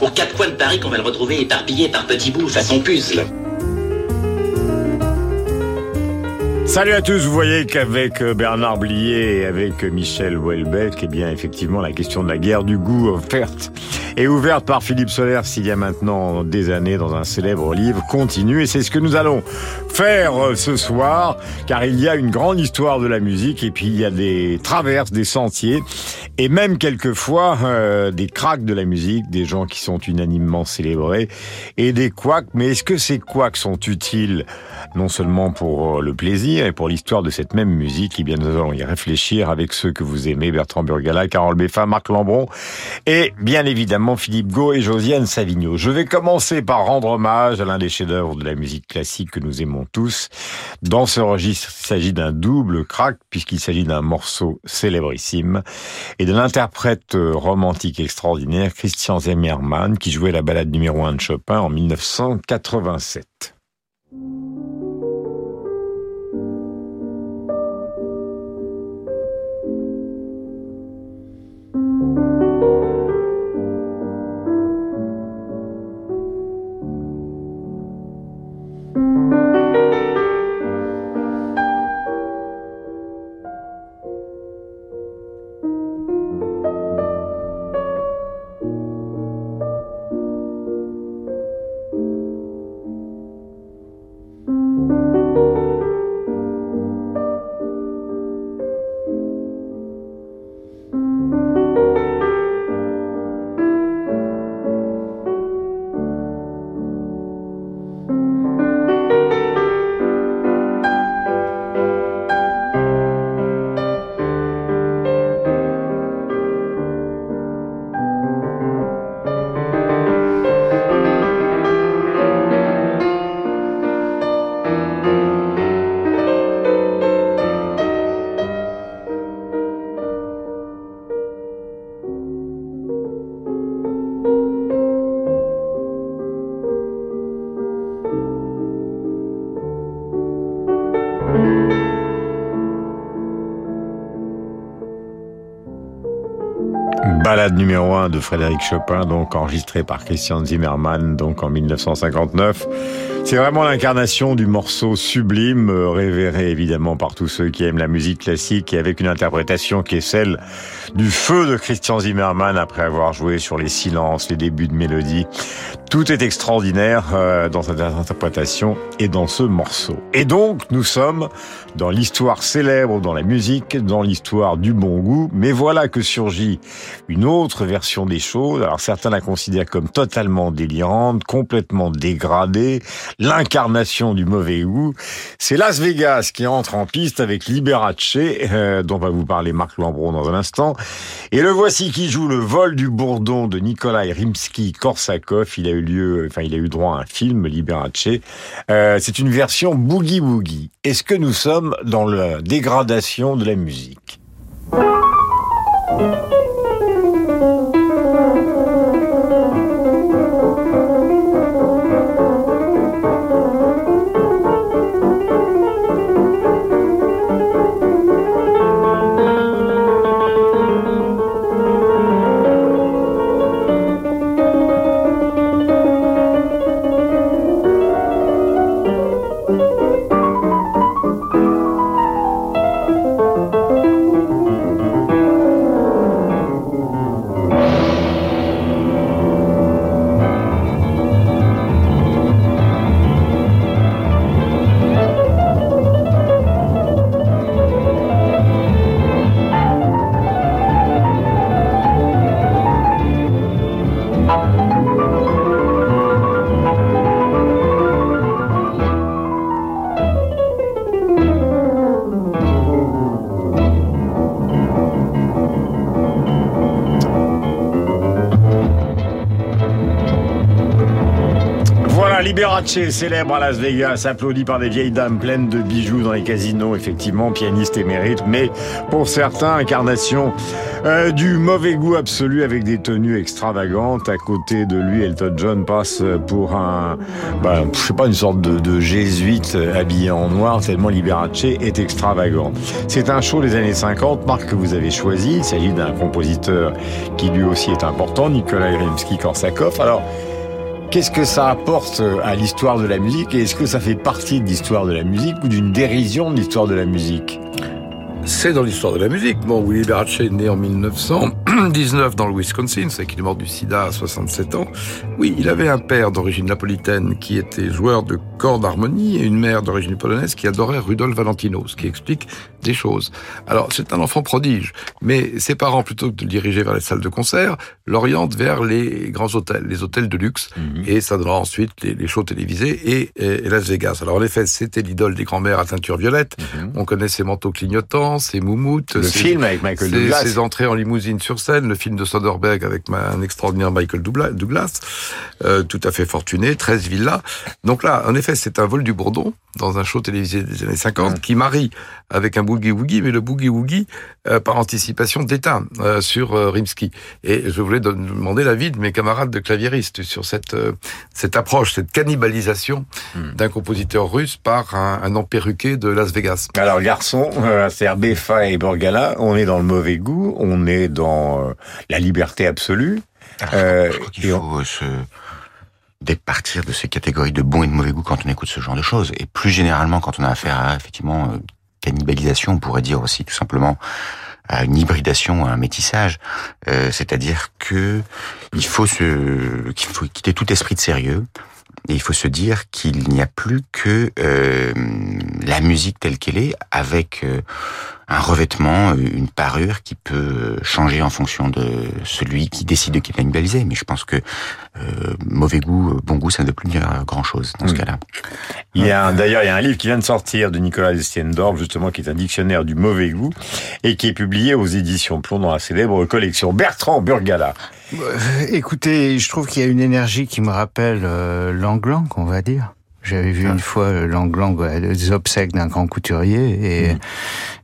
Aux quatre coins de Paris qu'on va le retrouver éparpillé par petits bouts façon puzzle. Salut à tous, vous voyez qu'avec euh, Bernard Blier et avec Michel Houellebecq, eh bien effectivement la question de la guerre du goût offerte et ouverte par Philippe Soler s'il y a maintenant des années dans un célèbre livre continue et c'est ce que nous allons faire euh, ce soir car il y a une grande histoire de la musique et puis il y a des traverses, des sentiers et même quelquefois euh, des cracks de la musique, des gens qui sont unanimement célébrés et des couacs. Mais est-ce que ces couacs sont utiles non seulement pour euh, le plaisir et pour l'histoire de cette même musique, et bien nous allons y réfléchir avec ceux que vous aimez, Bertrand Burgala, Carole Beffa, Marc Lambron et bien évidemment Philippe Gau et Josiane Savigno. Je vais commencer par rendre hommage à l'un des chefs-d'œuvre de la musique classique que nous aimons tous. Dans ce registre, il s'agit d'un double crack puisqu'il s'agit d'un morceau célébrissime et de l'interprète romantique extraordinaire Christian Zimmermann qui jouait la balade numéro 1 de Chopin en 1987. Numéro 1 de Frédéric Chopin, donc enregistré par Christian Zimmermann, donc en 1959. C'est vraiment l'incarnation du morceau sublime, euh, révéré évidemment par tous ceux qui aiment la musique classique et avec une interprétation qui est celle du feu de Christian Zimmermann après avoir joué sur les silences, les débuts de mélodie. Tout est extraordinaire euh, dans cette interprétation et dans ce morceau. Et donc, nous sommes dans l'histoire célèbre, dans la musique, dans l'histoire du bon goût, mais voilà que surgit une autre version des choses. Alors certains la considèrent comme totalement délirante, complètement dégradée, l'incarnation du mauvais goût. C'est Las Vegas qui entre en piste avec Liberace, euh, dont va vous parler Marc Lambron dans un instant. Et le voici qui joue le vol du bourdon de Nikolai Rimsky-Korsakov. Il a eu lieu, enfin il a eu droit à un film, Liberace. Euh, c'est une version boogie boogie. Est-ce que nous sommes dans la dégradation de la musique? Liberace, célèbre à Las Vegas, applaudi par des vieilles dames pleines de bijoux dans les casinos, effectivement, pianiste émérite, mais pour certains, incarnation euh, du mauvais goût absolu avec des tenues extravagantes. À côté de lui, Elton John passe pour un, bah, je sais pas, une sorte de, jésuite habillé en noir, tellement Liberace est extravagant. C'est un show des années 50, marque que vous avez choisi. Il s'agit d'un compositeur qui lui aussi est important, Nikolai Rimsky-Korsakov. Alors, Qu'est-ce que ça apporte à l'histoire de la musique et est-ce que ça fait partie de l'histoire de la musique ou d'une dérision de l'histoire de la musique? C'est dans l'histoire de la musique. Bon, Willy Liberace est né en 1919 dans le Wisconsin, c'est qu'il est mort du sida à 67 ans. Oui, il avait un père d'origine napolitaine qui était joueur de corps d'harmonie et une mère d'origine polonaise qui adorait Rudolf Valentino, ce qui explique des choses. Alors, c'est un enfant prodige, mais ses parents, plutôt que de le diriger vers les salles de concert, l'orientent vers les grands hôtels, les hôtels de luxe, mhm. et ça donnera ensuite les, shows télévisés et, Las Vegas. Alors, en effet, c'était l'idole des grands-mères à teinture violette. Mhm. On connaît ses manteaux clignotants, ses moumoutes. Le film avec Michael Douglas. Ses entrées en limousine sur scène, le film de Soderbergh avec un extraordinaire Michael Douglas, euh, tout à fait fortuné, 13 villas. Donc là, en effet, c'est un vol du Bourdon dans un show télévisé des années 50 qui marie avec un boogie-woogie, mais le boogie-woogie euh, par anticipation d'État euh, sur Rimsky. Et je voulais demander l'avis de mes camarades de claviéristes sur cette cette approche, cette cannibalisation hmm. d'un compositeur russe par un, un emperruqué de Las Vegas. Alors garçon, c'est Befa et Borgala, on est dans le mauvais goût, on est dans la liberté absolue. Ah, je crois qu'il faut se départir de ces catégories de bon et de mauvais goût quand on écoute ce genre de choses. Et plus généralement, quand on a affaire à effectivement euh, cannibalisation, on pourrait dire aussi tout simplement à une hybridation, à un métissage, euh, c'est-à-dire que il faut se, qu'il faut quitter tout esprit de sérieux, et il faut se dire qu'il n'y a plus que euh, la musique telle qu'elle est, avec euh, un revêtement, une parure qui peut changer en fonction de celui qui décide de cannibaliser. Mais je pense que euh, mauvais goût, bon goût, ça ne veut plus dire grand-chose dans ce hmm. cas-là. Il y a d'ailleurs il y a un livre qui vient de sortir de Nicolas Stiendorf, justement, qui est un dictionnaire du mauvais goût et qui est publié aux éditions Plomb dans la célèbre collection Bertrand Burgala. Euh, écoutez, je trouve qu'il y a une énergie qui me rappelle euh, l'anglang, on va dire. J'avais vu une fois l'anglang des obsèques d'un grand couturier et mhm.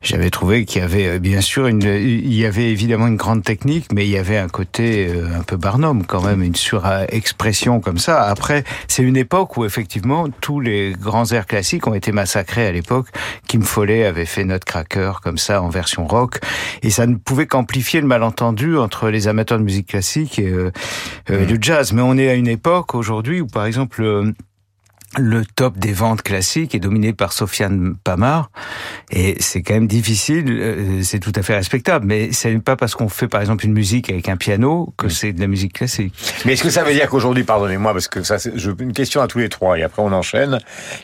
j'avais trouvé qu'il y avait euh, bien sûr une, il y avait évidemment une grande technique, mais il y avait un côté euh, un peu Barnum quand même, une surexpression comme ça. Après, c'est une époque où effectivement tous les grands airs classiques ont été massacrés à l'époque. Kim Follet avait fait Nutcracker comme ça en version rock et ça ne pouvait qu'amplifier le malentendu entre les amateurs de musique classique et euh, euh du jazz. Mais on est à une époque aujourd'hui où par exemple le top des ventes classiques est dominé par Sofiane Pamar et c'est quand même difficile, euh, c'est tout à fait respectable, mais ce n'est pas parce qu'on fait par exemple une musique avec un piano que c'est de la musique classique. Mais est-ce que ça veut dire qu'aujourd'hui, pardonnez-moi, parce que ça, c'est une question à tous les trois et après on enchaîne,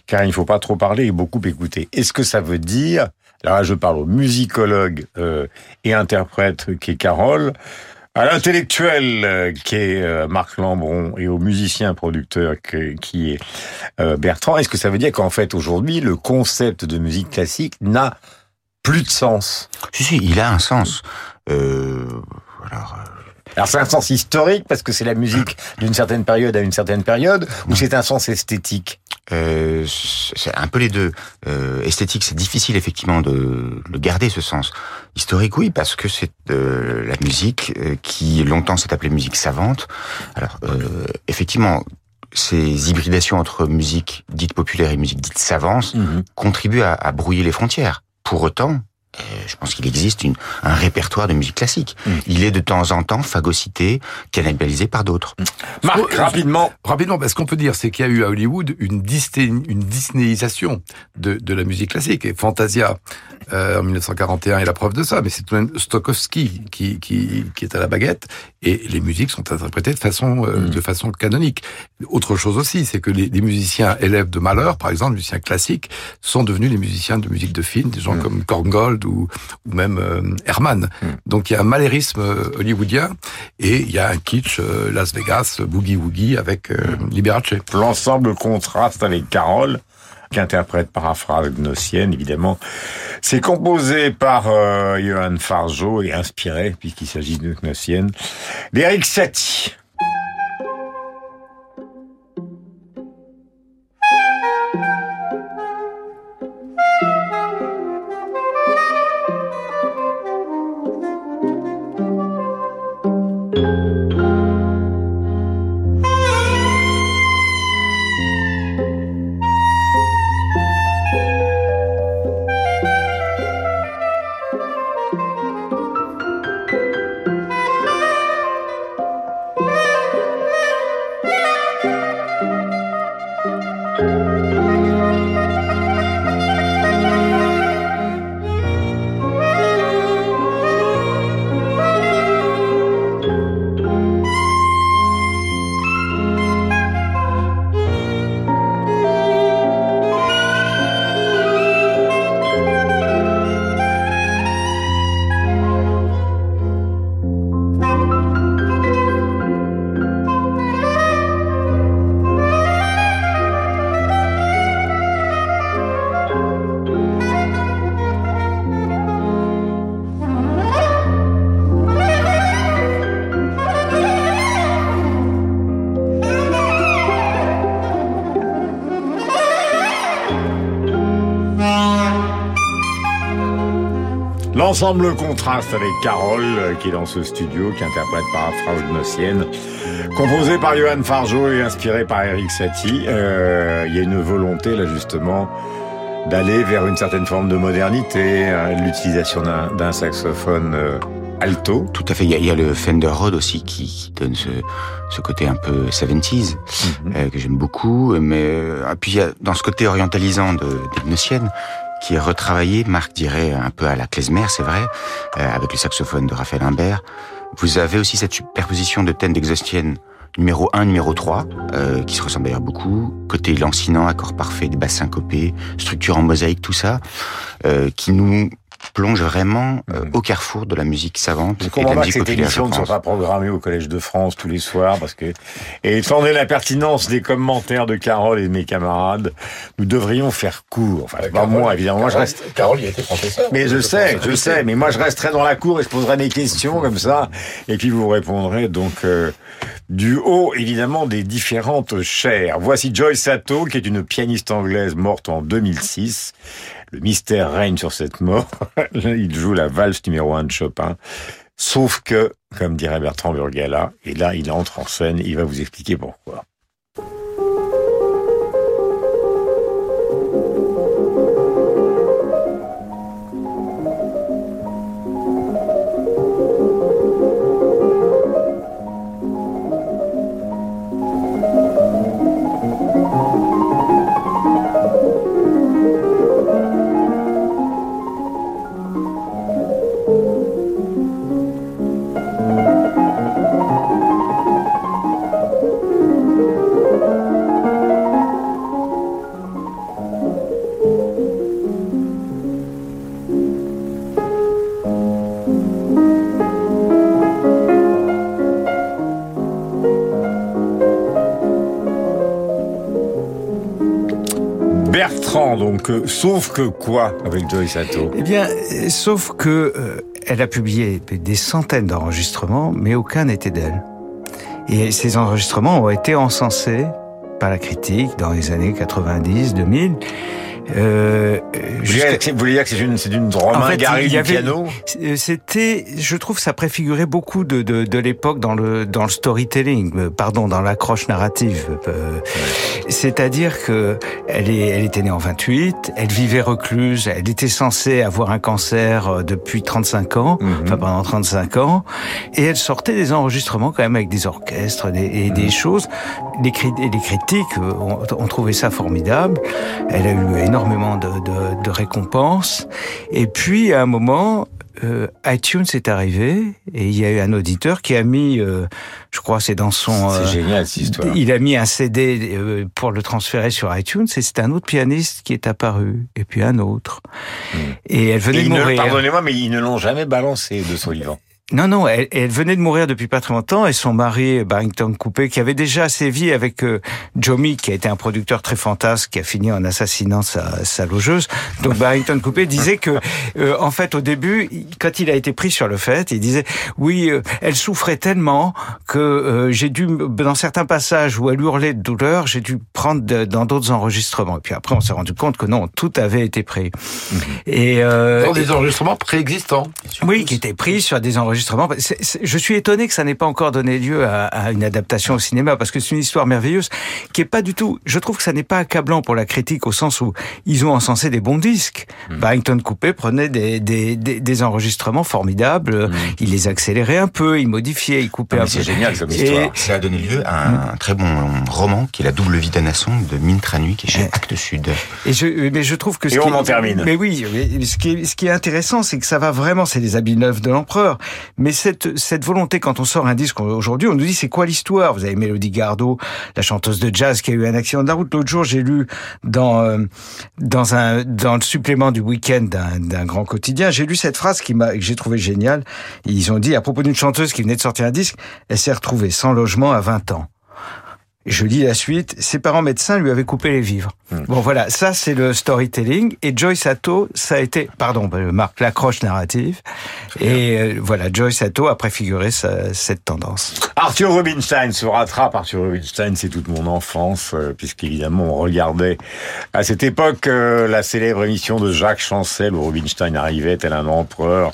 car il ne faut pas trop parler et beaucoup écouter. Est-ce que ça veut dire, là je parle au musicologue euh, et interprète qui est Carole, à l'intellectuel euh, qui est euh, Marc Lambron et au musicien producteur qui est euh, Bertrand, est-ce que ça veut dire qu'en fait aujourd'hui le concept de musique classique n'a plus de sens? Si si, il a un sens. Euh, alors, alors c'est un sens historique parce que c'est la musique d'une certaine période à une certaine période, ou c'est un sens esthétique? Euh, c'est un peu les deux. Euh, esthétique, c'est difficile effectivement de le garder ce sens. Historique, oui, parce que c'est euh, la musique euh, qui longtemps s'est appelée musique savante. Alors, euh, effectivement, ces hybridations entre musique dite populaire et musique dite savante mhm. contribuent à, à brouiller les frontières. Pour autant, je pense qu'il existe une, un répertoire de musique classique. Mm. Il est de temps en temps phagocyté, cannibalisé par d'autres. Mm. Marc, rapidement. Rapidement, ce qu'on peut dire, c'est qu'il y a eu à Hollywood une, une Disneyisation de, de la musique classique. Et Fantasia, euh, en 1941 est la preuve de ça, mais c'est tout même Stokowski qui, qui, qui, est à la baguette, et les musiques sont interprétées de façon, euh, mm. de façon canonique. Autre chose aussi, c'est que les, les, musiciens élèves de Mahler, par exemple, musiciens classiques, sont devenus les musiciens de musique de film, des gens comme Korngold ou, ou même euh, Herman. Hmm. Donc il y a un malérisme euh, hollywoodien et il y a un kitsch euh, Las Vegas, Boogie Woogie avec hmm. Liberace. L'ensemble contraste avec Carole qui interprète paraphrase gnossienne, évidemment. C'est composé par euh, Johan Farjo et inspiré, puisqu'il s'agit de gnossienne, d'Eric Satie. L'ensemble contraste avec Carole, euh, qui est dans ce studio, qui interprète par Afra Gnossienne, composé par Johan Fargeau et inspiré par Eric Satie. Euh, il y a une volonté, là, justement, d'aller vers une certaine forme de modernité, hein, l'utilisation d'un saxophone euh, alto. Tout à fait. Il y a, le Fender Rhodes aussi qui, donne ce, ce, côté un peu 70s mhm. euh, que j'aime beaucoup. Mais euh, puis il y a, dans ce côté orientalisant de, des qui est retravaillé, Marc dirait un peu à la klezmer, c'est vrai, euh, avec le saxophone de Raphaël Imbert. Vous avez aussi cette superposition de thèmes d'exhaustienne numéro 1, numéro 3, euh, qui se ressemblent d'ailleurs beaucoup, côté lancinant, accord parfait, des basses syncopés, structure en mosaïque, tout ça, euh, qui nous plonge vraiment euh, mm. au carrefour de la musique savante et de la musique émission ne soit pas programmée au Collège de France tous les soirs parce que et étant donné la pertinence des commentaires de Carole et de mes camarades, nous devrions faire court. Enfin, pas moi évidemment, moi je reste. Carole, il a été professeur. Mais je sais, je sais, mais moi je resterai dans la cour et je poserai des questions comme ça et puis vous répondrez donc euh, du haut évidemment des différentes chaires. Voici Joyce Sato qui est une pianiste anglaise morte en 2006. Le mystère règne sur cette mort. il joue la valse numéro 1 de Chopin. Sauf que, comme dirait Bertrand Burgala, et là il entre en scène, il va vous expliquer pourquoi. Sauf que quoi avec Joyce Sato Eh bien, sauf que euh, elle a publié des centaines d'enregistrements, mais aucun n'était d'elle. Et ces enregistrements ont été encensés par la critique dans les années 90, 2000. Euh, vous, voulez dire que c'est une, c'est une Romain du piano? C'était, je trouve, ça préfigurait beaucoup de, de, de l'époque dans le dans le storytelling, euh, pardon, dans l'accroche narrative. Euh, c'est-à-dire que elle est, elle était née en 28, elle vivait recluse, elle était censée avoir un cancer depuis 35 ans, mhm. enfin pendant 35 ans, et elle sortait des enregistrements quand même avec des orchestres et des mhm. choses. Les, les critiques ont, ont trouvé ça formidable. Elle a eu énormément énormément de, de, de, récompenses. Et puis, à un moment, euh, iTunes est arrivé et il y a eu un auditeur qui a mis, euh, je crois, c'est dans son. c'est euh, génial cette histoire. Il a mis un CD euh, pour le transférer sur iTunes et c'est un autre pianiste qui est apparu et puis un autre. Hmm. Et elle venait de mourir. Pardonnez-moi, mais ils ne l'ont jamais balancé de son vivant. Non, non, elle, elle, venait de mourir depuis pas très longtemps et son mari, Barrington Coupé, qui avait déjà sévi avec euh, Jomi, qui a été un producteur très fantasque, qui a fini en assassinant sa, sa logeuse. Donc Barrington Coupé disait que, euh, en fait, au début, quand il a été pris sur le fait, il disait, oui, euh, elle souffrait tellement que j'ai dû, dans certains passages où elle hurlait de douleur, j'ai dû prendre dans d'autres enregistrements. Et puis après, on s'est rendu compte que non, tout avait été pris. Mhm. Et, dans des enregistrements préexistants. Oui, qui étaient pris sur des enregistrements enregistrements. je suis étonné que ça n'ait pas encore donné lieu à, une adaptation au cinéma, parce que c'est une histoire merveilleuse qui est pas du tout. Je trouve que ça n'est pas accablant pour la critique au sens où ils ont encensé des bons disques. Mm. Barrington Coupé prenait des, des, des, enregistrements formidables, mm. il les accélérait un peu, il modifiait, il coupait un peu. C'est génial comme histoire. Ça a donné lieu à un très bon roman qui est La double vie d'Anasson de Mine Tranui qui est chez Actes Sud. Et je, mais je trouve que ce et on en termine. Mais oui, ce qui est, ce qui est intéressant, c'est que ça va vraiment, c'est les habits neufs de l'empereur. Mais cette, cette volonté, quand on sort un disque aujourd'hui, on nous dit c'est quoi l'histoire? Vous avez Mélodie Gardot, la chanteuse de jazz qui a eu un accident de la route. L'autre jour, j'ai lu dans euh, dans un dans le supplément du week-end d'un grand quotidien, j'ai lu cette phrase qui m'a que j'ai trouvé géniale. Ils ont dit à propos d'une chanteuse qui venait de sortir un disque, elle s'est retrouvée sans logement à 20 ans. Je lis la suite. Ses parents médecins lui avaient coupé les vivres. Hmm. Bon, voilà, ça c'est le storytelling. Et Joyce Atto, ça a été, pardon, bah, Marc, l'accroche narrative. Et euh, voilà, Joyce Atto a préfiguré cette tendance. Arthur Rubinstein se rattrape. Arthur Rubinstein, c'est toute mon enfance, euh, puisqu'évidemment on regardait à cette époque euh, la célèbre émission de Jacques Chancel où Rubinstein arrivait tel un empereur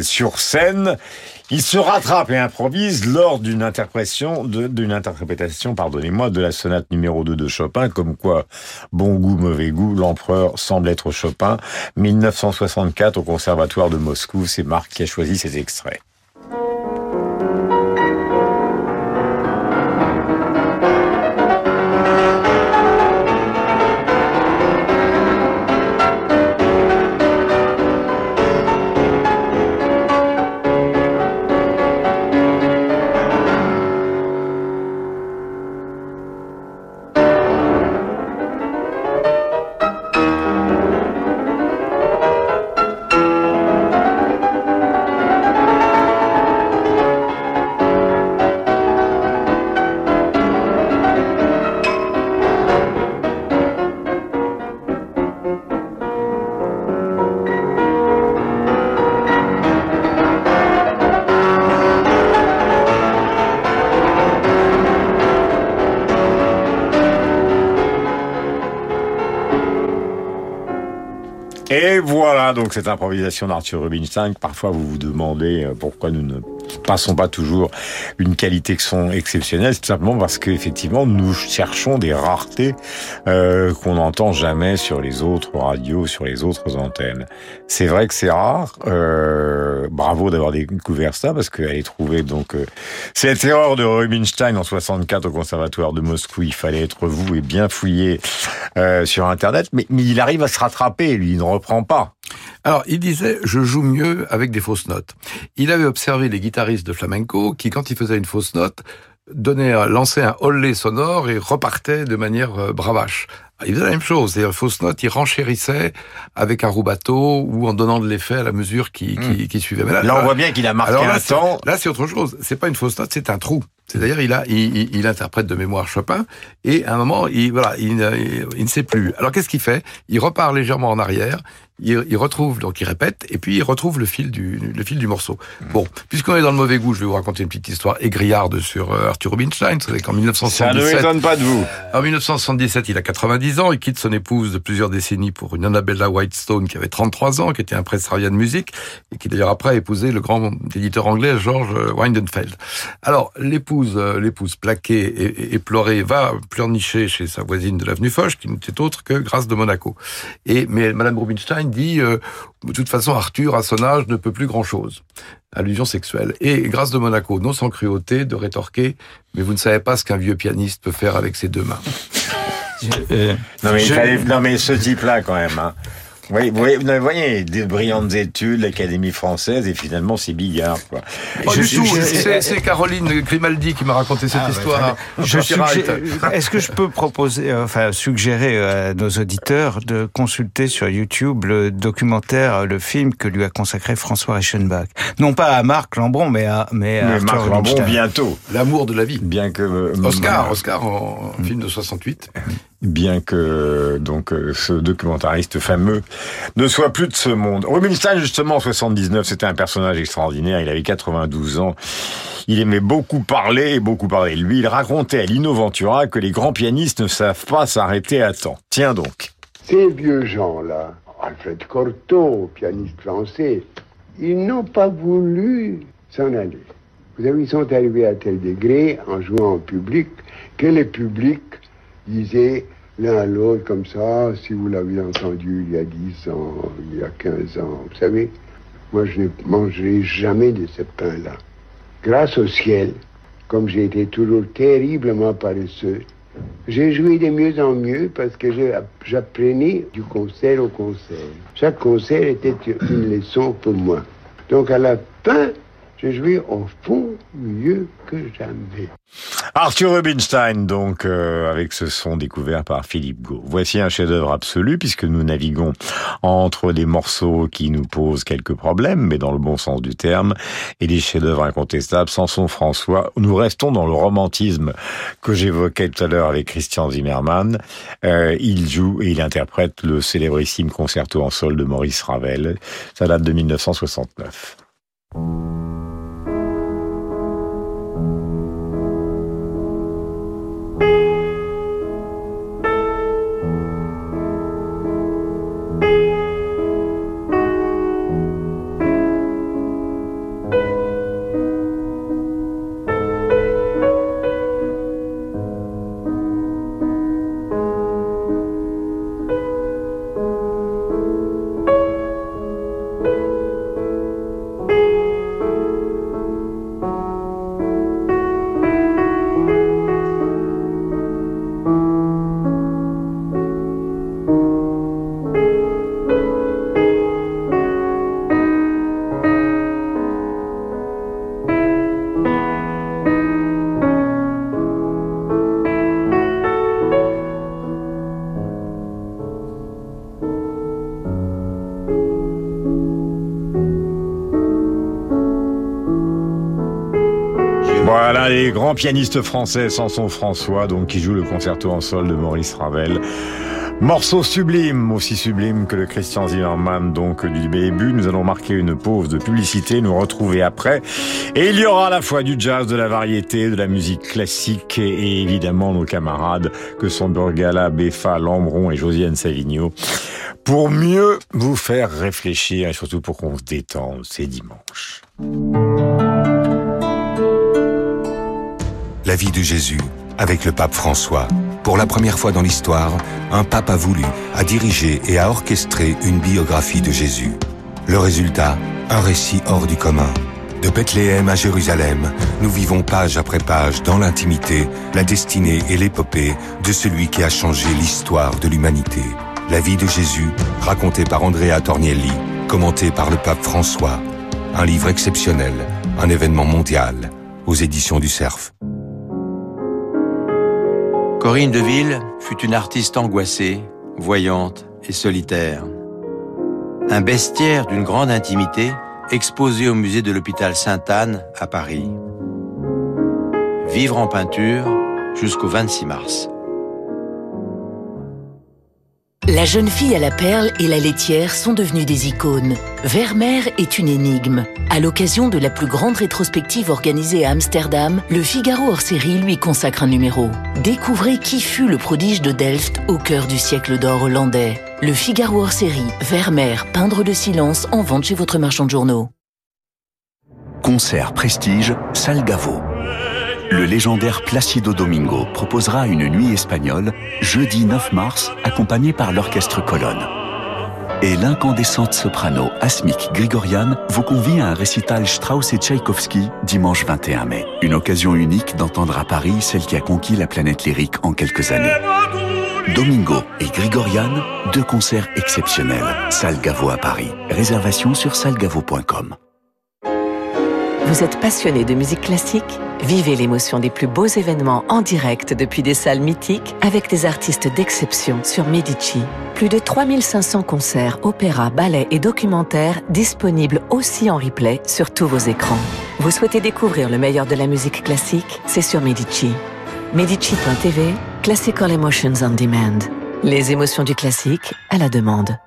sur scène. Il se rattrape et improvise lors d'une interprétation, d'une interprétation, pardonnez-moi, de la sonate numéro 2 de Chopin, comme quoi, bon goût, mauvais goût, l'empereur semble être Chopin. 1964 au Conservatoire de Moscou, c'est Marc qui a choisi ces extraits. Donc cette improvisation d'Arthur Rubinstein. Parfois vous vous demandez euh, pourquoi nous ne passons pas toujours une qualité qui sont exceptionnelles, tout simplement parce qu'effectivement nous cherchons des raretés euh, qu'on n'entend jamais sur les autres radios, sur les autres antennes. C'est vrai que c'est rare. Euh, bravo d'avoir découvert ça parce qu'elle est trouvée donc euh, cette erreur de Rubinstein en 64 au conservatoire de Moscou. Il fallait être vous et bien fouiller euh, sur internet, mais, mais il arrive à se rattraper. Lui, il ne reprend pas. Alors, il disait, je joue mieux avec des fausses notes. Il avait observé les guitaristes de flamenco qui, quand ils faisaient une fausse note, donnaient, lançaient un hollet sonore et repartaient de manière euh, bravache. Il faisait la même chose, c'est-à-dire fausse note, il renchérissait avec un rubato ou en donnant de l'effet à la mesure qui, qui, hmm. suivait. là, on voit bien qu'il a marqué un temps. Là, c'est autre chose. C'est pas une fausse note, c'est un trou. C'est-à-dire, il, a, il, il, interprète de mémoire Chopin, et à un moment, il, voilà, il, il ne sait plus. Alors, qu'est-ce qu'il fait? Il repart légèrement en arrière, il, retrouve, donc il répète, et puis il retrouve le fil du, le fil du morceau. Mmh. Bon, puisqu'on est dans le mauvais goût, je vais vous raconter une petite histoire aigriarde sur euh, Arthur Rubinstein. C'est qu'en 1977... Ça ne m'étonne pas de vous. En 1977, il a 90 ans, il quitte son épouse de plusieurs décennies pour une Annabella Whitestone qui avait 33 ans, qui était impresaria de musique, et qui d'ailleurs après a épousé le grand éditeur anglais George Weidenfeld. Alors, l'épouse, euh, l'épouse plaquée et, et, pleurée va pleurnicher chez sa voisine de l'avenue Foch, qui n'était autre que Grâce de Monaco. Et, mais Madame Rubinstein dit euh, de toute façon Arthur à son âge ne peut plus grand chose. Allusion sexuelle. Et grâce de Monaco, non sans cruauté, de rétorquer mais vous ne savez pas ce qu'un vieux pianiste peut faire avec ses deux mains. Euh, non, mais non mais ce type-là quand même. Hein. Oui, vous voyez, des brillantes études, l'Académie française, et finalement c'est Bigard. Quoi. c'est Caroline Grimaldi qui m'a raconté cette ah, histoire. Est-ce que je peux proposer, euh, enfin suggérer à nos auditeurs de consulter sur YouTube le documentaire, le film que lui a consacré François Reichenbach? Non pas à Marc Lambron, mais à mais, à Marc Lambron bientôt. L'amour de la vie. Bien que euh, Oscar, Oscar en film de 68 bien que donc euh, ce documentariste fameux ne soit plus de ce monde. Rubinstein, justement, en 79, c'était un personnage extraordinaire. Il avait 92 ans. Il aimait beaucoup parler beaucoup parler. Lui, il racontait à Lino Ventura que les grands pianistes ne savent pas s'arrêter à temps. Tiens donc. Ces vieux gens-là, Alfred Cortot, pianiste français, ils n'ont pas voulu s'en aller. Vous savez, ils sont arrivés à tel degré, en jouant en public, que le public disait l'un à l'autre comme ça, si vous l'avez entendu il y a 10 ans, il y a 15 ans, vous savez, moi je ne mangerai jamais de ce pain-là. Grâce au ciel, comme j'ai été toujours terriblement paresseux, j'ai joué de mieux en mieux parce que j'apprenais du concert au concert. Chaque concert était une leçon pour moi. Donc à la fin, joué au fond mieux que jamais. Arthur Rubinstein, donc, euh, avec ce son découvert par Philippe Gau. Voici un chef-d'œuvre absolu, puisque nous naviguons entre des morceaux qui nous posent quelques problèmes, mais dans le bon sens du terme, et des chefs-d'œuvre incontestables. Samson François, nous restons dans le romantisme que j'évoquais tout à l'heure avec Christian Zimmermann. Euh, il joue et il interprète le célébrissime concerto en sol de Maurice Ravel. Ça date de 1969. Les grands pianistes français, Samson François, donc qui joue le concerto en sol de Maurice Ravel. Morceau sublime, aussi sublime que le Christian Zimmermann, donc du début. Nous allons marquer une pause de publicité, nous retrouver après. Et il y aura à la fois du jazz, de la variété, de la musique classique et évidemment nos camarades que sont Burgala, Beffa, Lambron et Josiane Savigno pour mieux vous faire réfléchir et surtout pour qu'on se détende. C'est dimanche. La vie de Jésus avec le pape François. Pour la première fois dans l'histoire, un pape a voulu, a dirigé et a orchestré une biographie de Jésus. Le résultat, un récit hors du commun. De Bethléem à Jérusalem, nous vivons page après page dans l'intimité, la destinée et l'épopée de celui qui a changé l'histoire de l'humanité. La vie de Jésus, racontée par Andrea Tornielli, commentée par le pape François. Un livre exceptionnel, un événement mondial, aux éditions du Cerf. Corinne Deville fut une artiste angoissée, voyante et solitaire. Un bestiaire d'une grande intimité exposé au musée de l'hôpital Sainte-Anne à Paris. Vivre en peinture jusqu'au 26 mars. La jeune fille à la perle et la laitière sont devenues des icônes. Vermeer est une énigme. À l'occasion de la plus grande rétrospective organisée à Amsterdam, le Figaro hors série lui consacre un numéro. Découvrez qui fut le prodige de Delft au cœur du siècle d'or hollandais. Le Figaro hors série, Vermeer, peindre de silence en vente chez votre marchand de journaux. Concert Prestige, Salgavo. Le légendaire Placido Domingo proposera une nuit espagnole jeudi 9 mars accompagné par l'orchestre Colonne. Et l'incandescente soprano Asmik Grigorian vous convie à un récital Strauss et Tchaïkovski dimanche 21 mai. Une occasion unique d'entendre à Paris celle qui a conquis la planète lyrique en quelques années. Domingo et Grigorian, deux concerts exceptionnels. Salgavo à Paris. Réservation sur salgavo.com. Vous êtes passionné de musique classique? Vivez l'émotion des plus beaux événements en direct depuis des salles mythiques avec des artistes d'exception sur Medici. Plus de 3500 concerts, opéras, ballets et documentaires disponibles aussi en replay sur tous vos écrans. Vous souhaitez découvrir le meilleur de la musique classique? C'est sur Medici. Medici.tv, Classical Emotions on Demand. Les émotions du classique à la demande.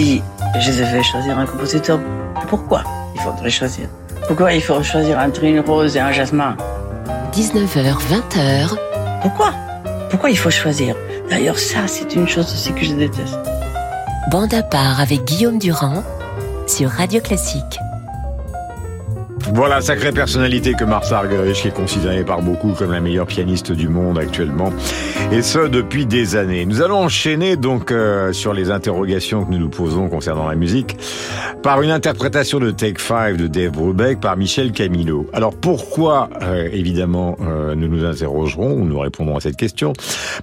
Si je devais choisir un compositeur, pourquoi il faudrait choisir? Pourquoi il faut choisir entre une rose et un jasmin? 19h, 20h. Pourquoi? Pourquoi il faut choisir? D'ailleurs, ça, c'est une chose aussi que je déteste. Bande à part avec Guillaume Durand sur Radio Classique. Voilà, sacrée personnalité que Martha Argerich, qui est considérée par beaucoup comme la meilleure pianiste du monde actuellement, et ce depuis des années. Nous allons enchaîner donc euh, sur les interrogations que nous nous posons concernant la musique par une interprétation de Take Five de Dave Brubeck par Michel Camilo. Alors pourquoi, euh, évidemment, euh, nous nous interrogerons ou nous répondrons à cette question?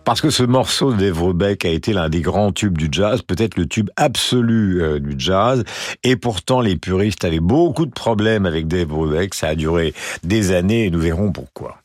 Parce que ce morceau de Dave Brubeck a été l'un des grands tubes du jazz, peut-être le tube absolu du jazz, et pourtant les puristes avaient beaucoup de problèmes avec Dave ça a duré des années et nous verrons pourquoi.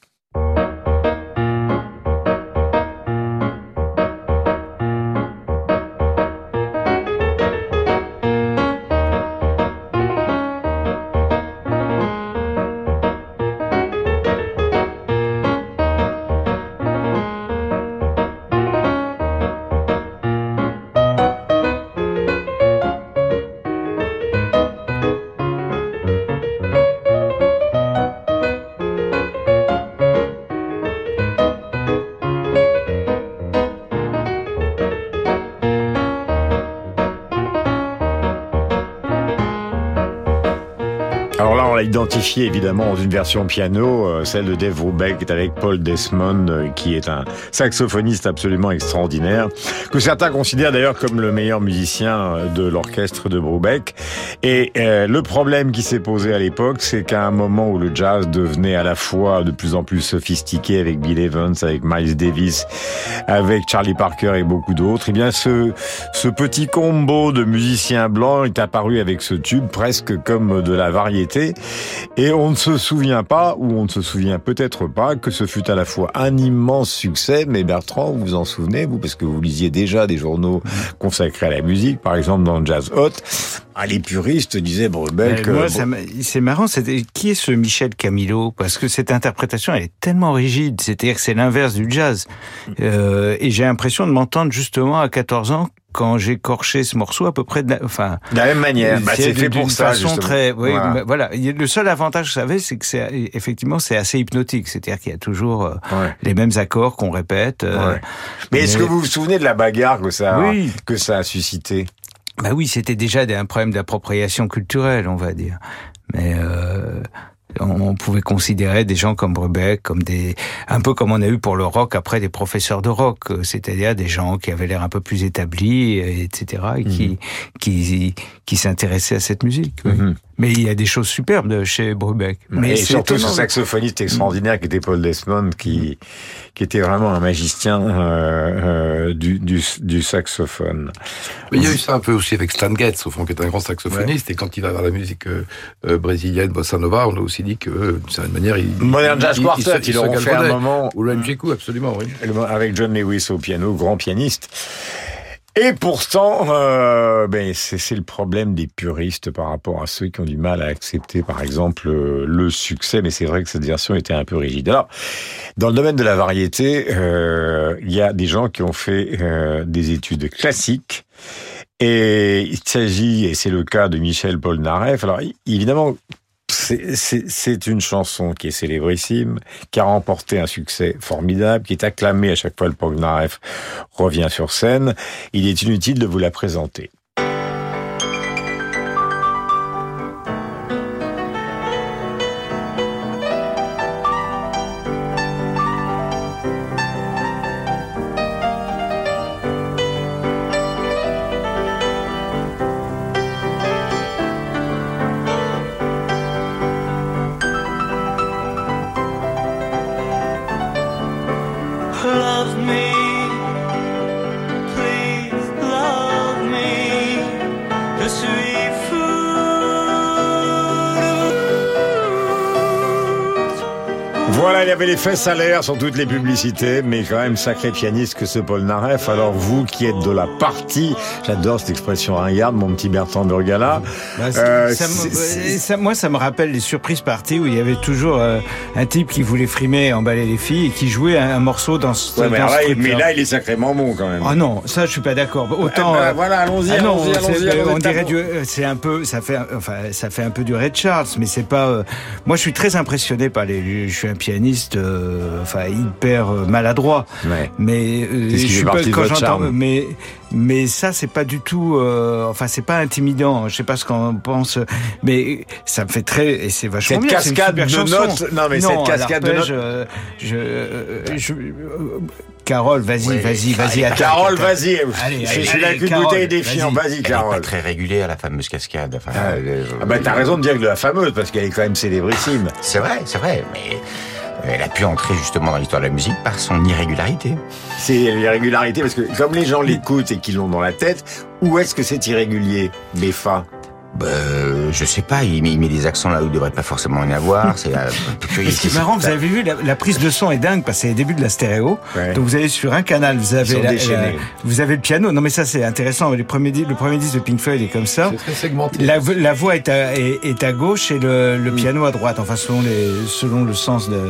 Identifié évidemment dans une version piano, euh, celle de Dave Brubeck avec Paul Desmond, euh, qui est un saxophoniste absolument extraordinaire, que certains considèrent d'ailleurs comme le meilleur musicien euh, de l'orchestre de Brubeck. Et le problème qui s'est posé à l'époque, c'est qu'à un moment où le jazz devenait à la fois de plus en plus sophistiqué avec Bill Evans, avec Miles Davis, avec Charlie Parker et beaucoup d'autres, eh bien ce, ce petit combo de musiciens blancs est apparu avec ce tube presque comme de la variété. Et on ne se souvient pas, ou on ne se souvient peut-être pas, que ce fut à la fois un immense succès, mais Bertrand, vous vous en souvenez, vous, parce que vous lisiez déjà des journaux consacrés à la musique, par exemple dans Jazz Hot, ah, les puristes disaient Brubeck... Moi, c'est marrant, qui est ce Michel Camilo Parce que cette interprétation, elle est tellement rigide, c'est-à-dire que c'est l'inverse du jazz. Euh, et j'ai l'impression de m'entendre justement à 14 ans quand j'ai corché ce morceau à peu près de la, enfin de la même manière. bah, c'est fait pour ça façon très oui, voilà. le seul avantage vous savez c'est que c'est effectivement c'est assez hypnotique. C'est-à-dire qu'il y a toujours euh, les mêmes accords qu'on répète euh, mais, est-ce que vous vous souvenez de la bagarre que ça que ça a suscité? Bah oui c'était déjà un problème d'appropriation culturelle on va dire. Mais euh, on pouvait considérer des gens comme Brubeck comme des un peu comme on a eu pour le rock après des professeurs de rock, c'est-à-dire des gens qui avaient l'air un peu plus établis, etc. et qui mhm. qui qui s'intéressaient à cette musique. Mhm. Mais il y a des choses superbes chez Brubeck. Mais et surtout ce saxophoniste extraordinaire qui était Paul Desmond, qui qui était vraiment un magicien euh, euh, du, du, du, saxophone. Mais il y a eu ça un peu aussi avec Stan Getz, au fond, qui est un grand saxophoniste, et quand il va dans la musique euh, brésilienne, bossa nova, on a aussi dit que, d'une certaine manière, il... Modern Jazz Quartet, ils l'ont fait un moment... Ou le MJQ, absolument, oui. Avec John Lewis au piano, grand pianiste. Et pourtant, euh, ben c'est le problème des puristes par rapport à ceux qui ont du mal à accepter, par exemple, euh, le succès. Mais c'est vrai que cette version était un peu rigide. Alors, dans le domaine de la variété, euh, il y a des gens qui ont fait des études classiques. Et il s'agit, et c'est le cas de Michel Polnareff. Alors, évidemment, c'est une chanson qui est célébrissime, qui a remporté un succès formidable, qui est acclamée à chaque fois le Polnareff revient sur scène. Il est inutile de vous la présenter. Avait les fesses à l'air sur toutes les publicités, mais quand même sacré pianiste que ce Paul Naref. Alors vous qui êtes de la partie, j'adore cette expression ringarde, mon petit Bertrand Burgala. Bah, euh, ça, moi, ça me rappelle les surprises parties où il y avait toujours euh, un type qui voulait frimer, emballer les filles et qui jouait un, morceau dans ce, ouais, mais, mais là, il est sacrément bon quand même. Ah non, ça, je suis pas d'accord. Autant. Bah, voilà, allons-y. Ah allons on dirait du, euh, c'est un peu, ça fait, enfin, ça fait un peu du Red Charles, mais c'est pas. moi, je suis très impressionné par les. Je suis un pianiste euh, enfin hyper euh, maladroit. Mais euh, je suis pas quand j'entends, mais mais ça c'est pas du tout, euh, enfin c'est pas intimidant. Je sais pas ce qu'on pense, mais ça me fait très et c'est vachement Cette bien. une cascade super de chanson. notes- non, mais Non, cette cascade de notes- je, je- Carole, vas-y, vas-y, vas-y. Carole, vas-y. Allez, Je suis là avec une Carole, bouteille défiant. vas-y. Est pas Carole. très régulière, la fameuse cascade. Enfin, euh, Ah bah t'as raison de dire que de la fameuse, parce qu'elle est quand même célébrissime. C'est vrai, c'est vrai, mais elle a pu entrer justement dans l'histoire de la musique par son irrégularité. C'est l'irrégularité, parce que comme les gens l'écoutent et qu'ils l'ont dans la tête, où est-ce que c'est irrégulier, les fa Bah, euh, je sais pas, il met, il met des accents là où il devrait pas forcément en avoir. C'est euh, Et ce qui est marrant, vous avez vu, la, la prise de son est dingue parce que c'est les débuts de la stéréo. Ouais. Donc vous allez sur un canal, vous avez, la- la- vous avez le piano. Non mais ça c'est intéressant. Les premiers, di- le premier disque de Pink Floyd est comme ça. C'est très segmenté. La, vo- la voix est à, est, est à gauche et le, le piano à droite. Enfin selon les, selon le sens de,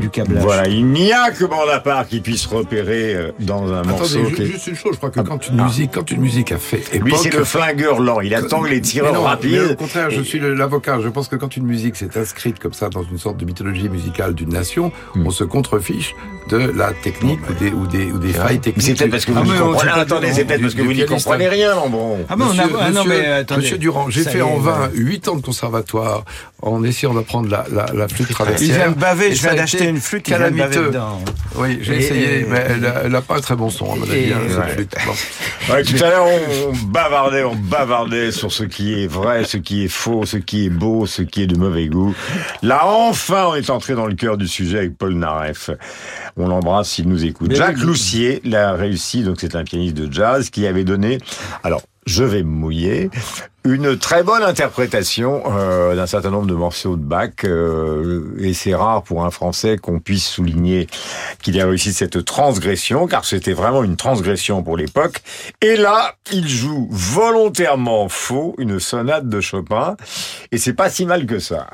du câblage. Voilà, il n'y a que Bonaparte qui puisse repérer euh, dans un morceau. Attendez, qui est- juste une chose, je crois que quand une Ah. musique, quand une musique a fait époque, Lui, c'est le flingueur lent. Il attend que les tireurs mais au contraire, je suis l'avocat. Je pense que quand une musique s'est inscrite comme ça dans une sorte de mythologie musicale d'une nation, Hmm. on se contrefiche de la technique ou des, ou des, ou des failles techniques. c'est peut-être parce que vous Ah, n'y comprenez. Attendez, c'est peut-être parce que vous n'y comprenez rien, Lambron. Ah, mais on a- Monsieur, ah, non, monsieur- mais attendez. Monsieur Durand, j'ai fait en vain voilà. 8 ans de conservatoire en essayant d'apprendre la, la, la flûte traversière. Il vient de baver, Et je viens d'acheter une flûte, de calamiteux. dedans. Oui, j'ai essayé, et- mais elle a, elle a pas un très bon son, à mon avis, hein, cette ouais. flûte. Bon. Ouais, tout à l'heure, on, on bavardait, on bavardait sur ce qui est vrai, ce qui est faux, ce qui est beau, ce qui est de mauvais goût. Là, enfin, on est entré dans le cœur du sujet avec Paul Naref. On l'embrasse s'il nous écoute. Mais Jacques. Loussier l'a réussi, donc c'est un pianiste de jazz qui avait donné, alors, je vais me mouiller, une très bonne interprétation euh, d'un certain nombre de morceaux de Bach. euh, et c'est rare pour un Français qu'on puisse souligner qu'il a réussi cette transgression, car c'était vraiment une transgression pour l'époque. Et là, il joue volontairement faux une sonate de Chopin, et c'est pas si mal que ça.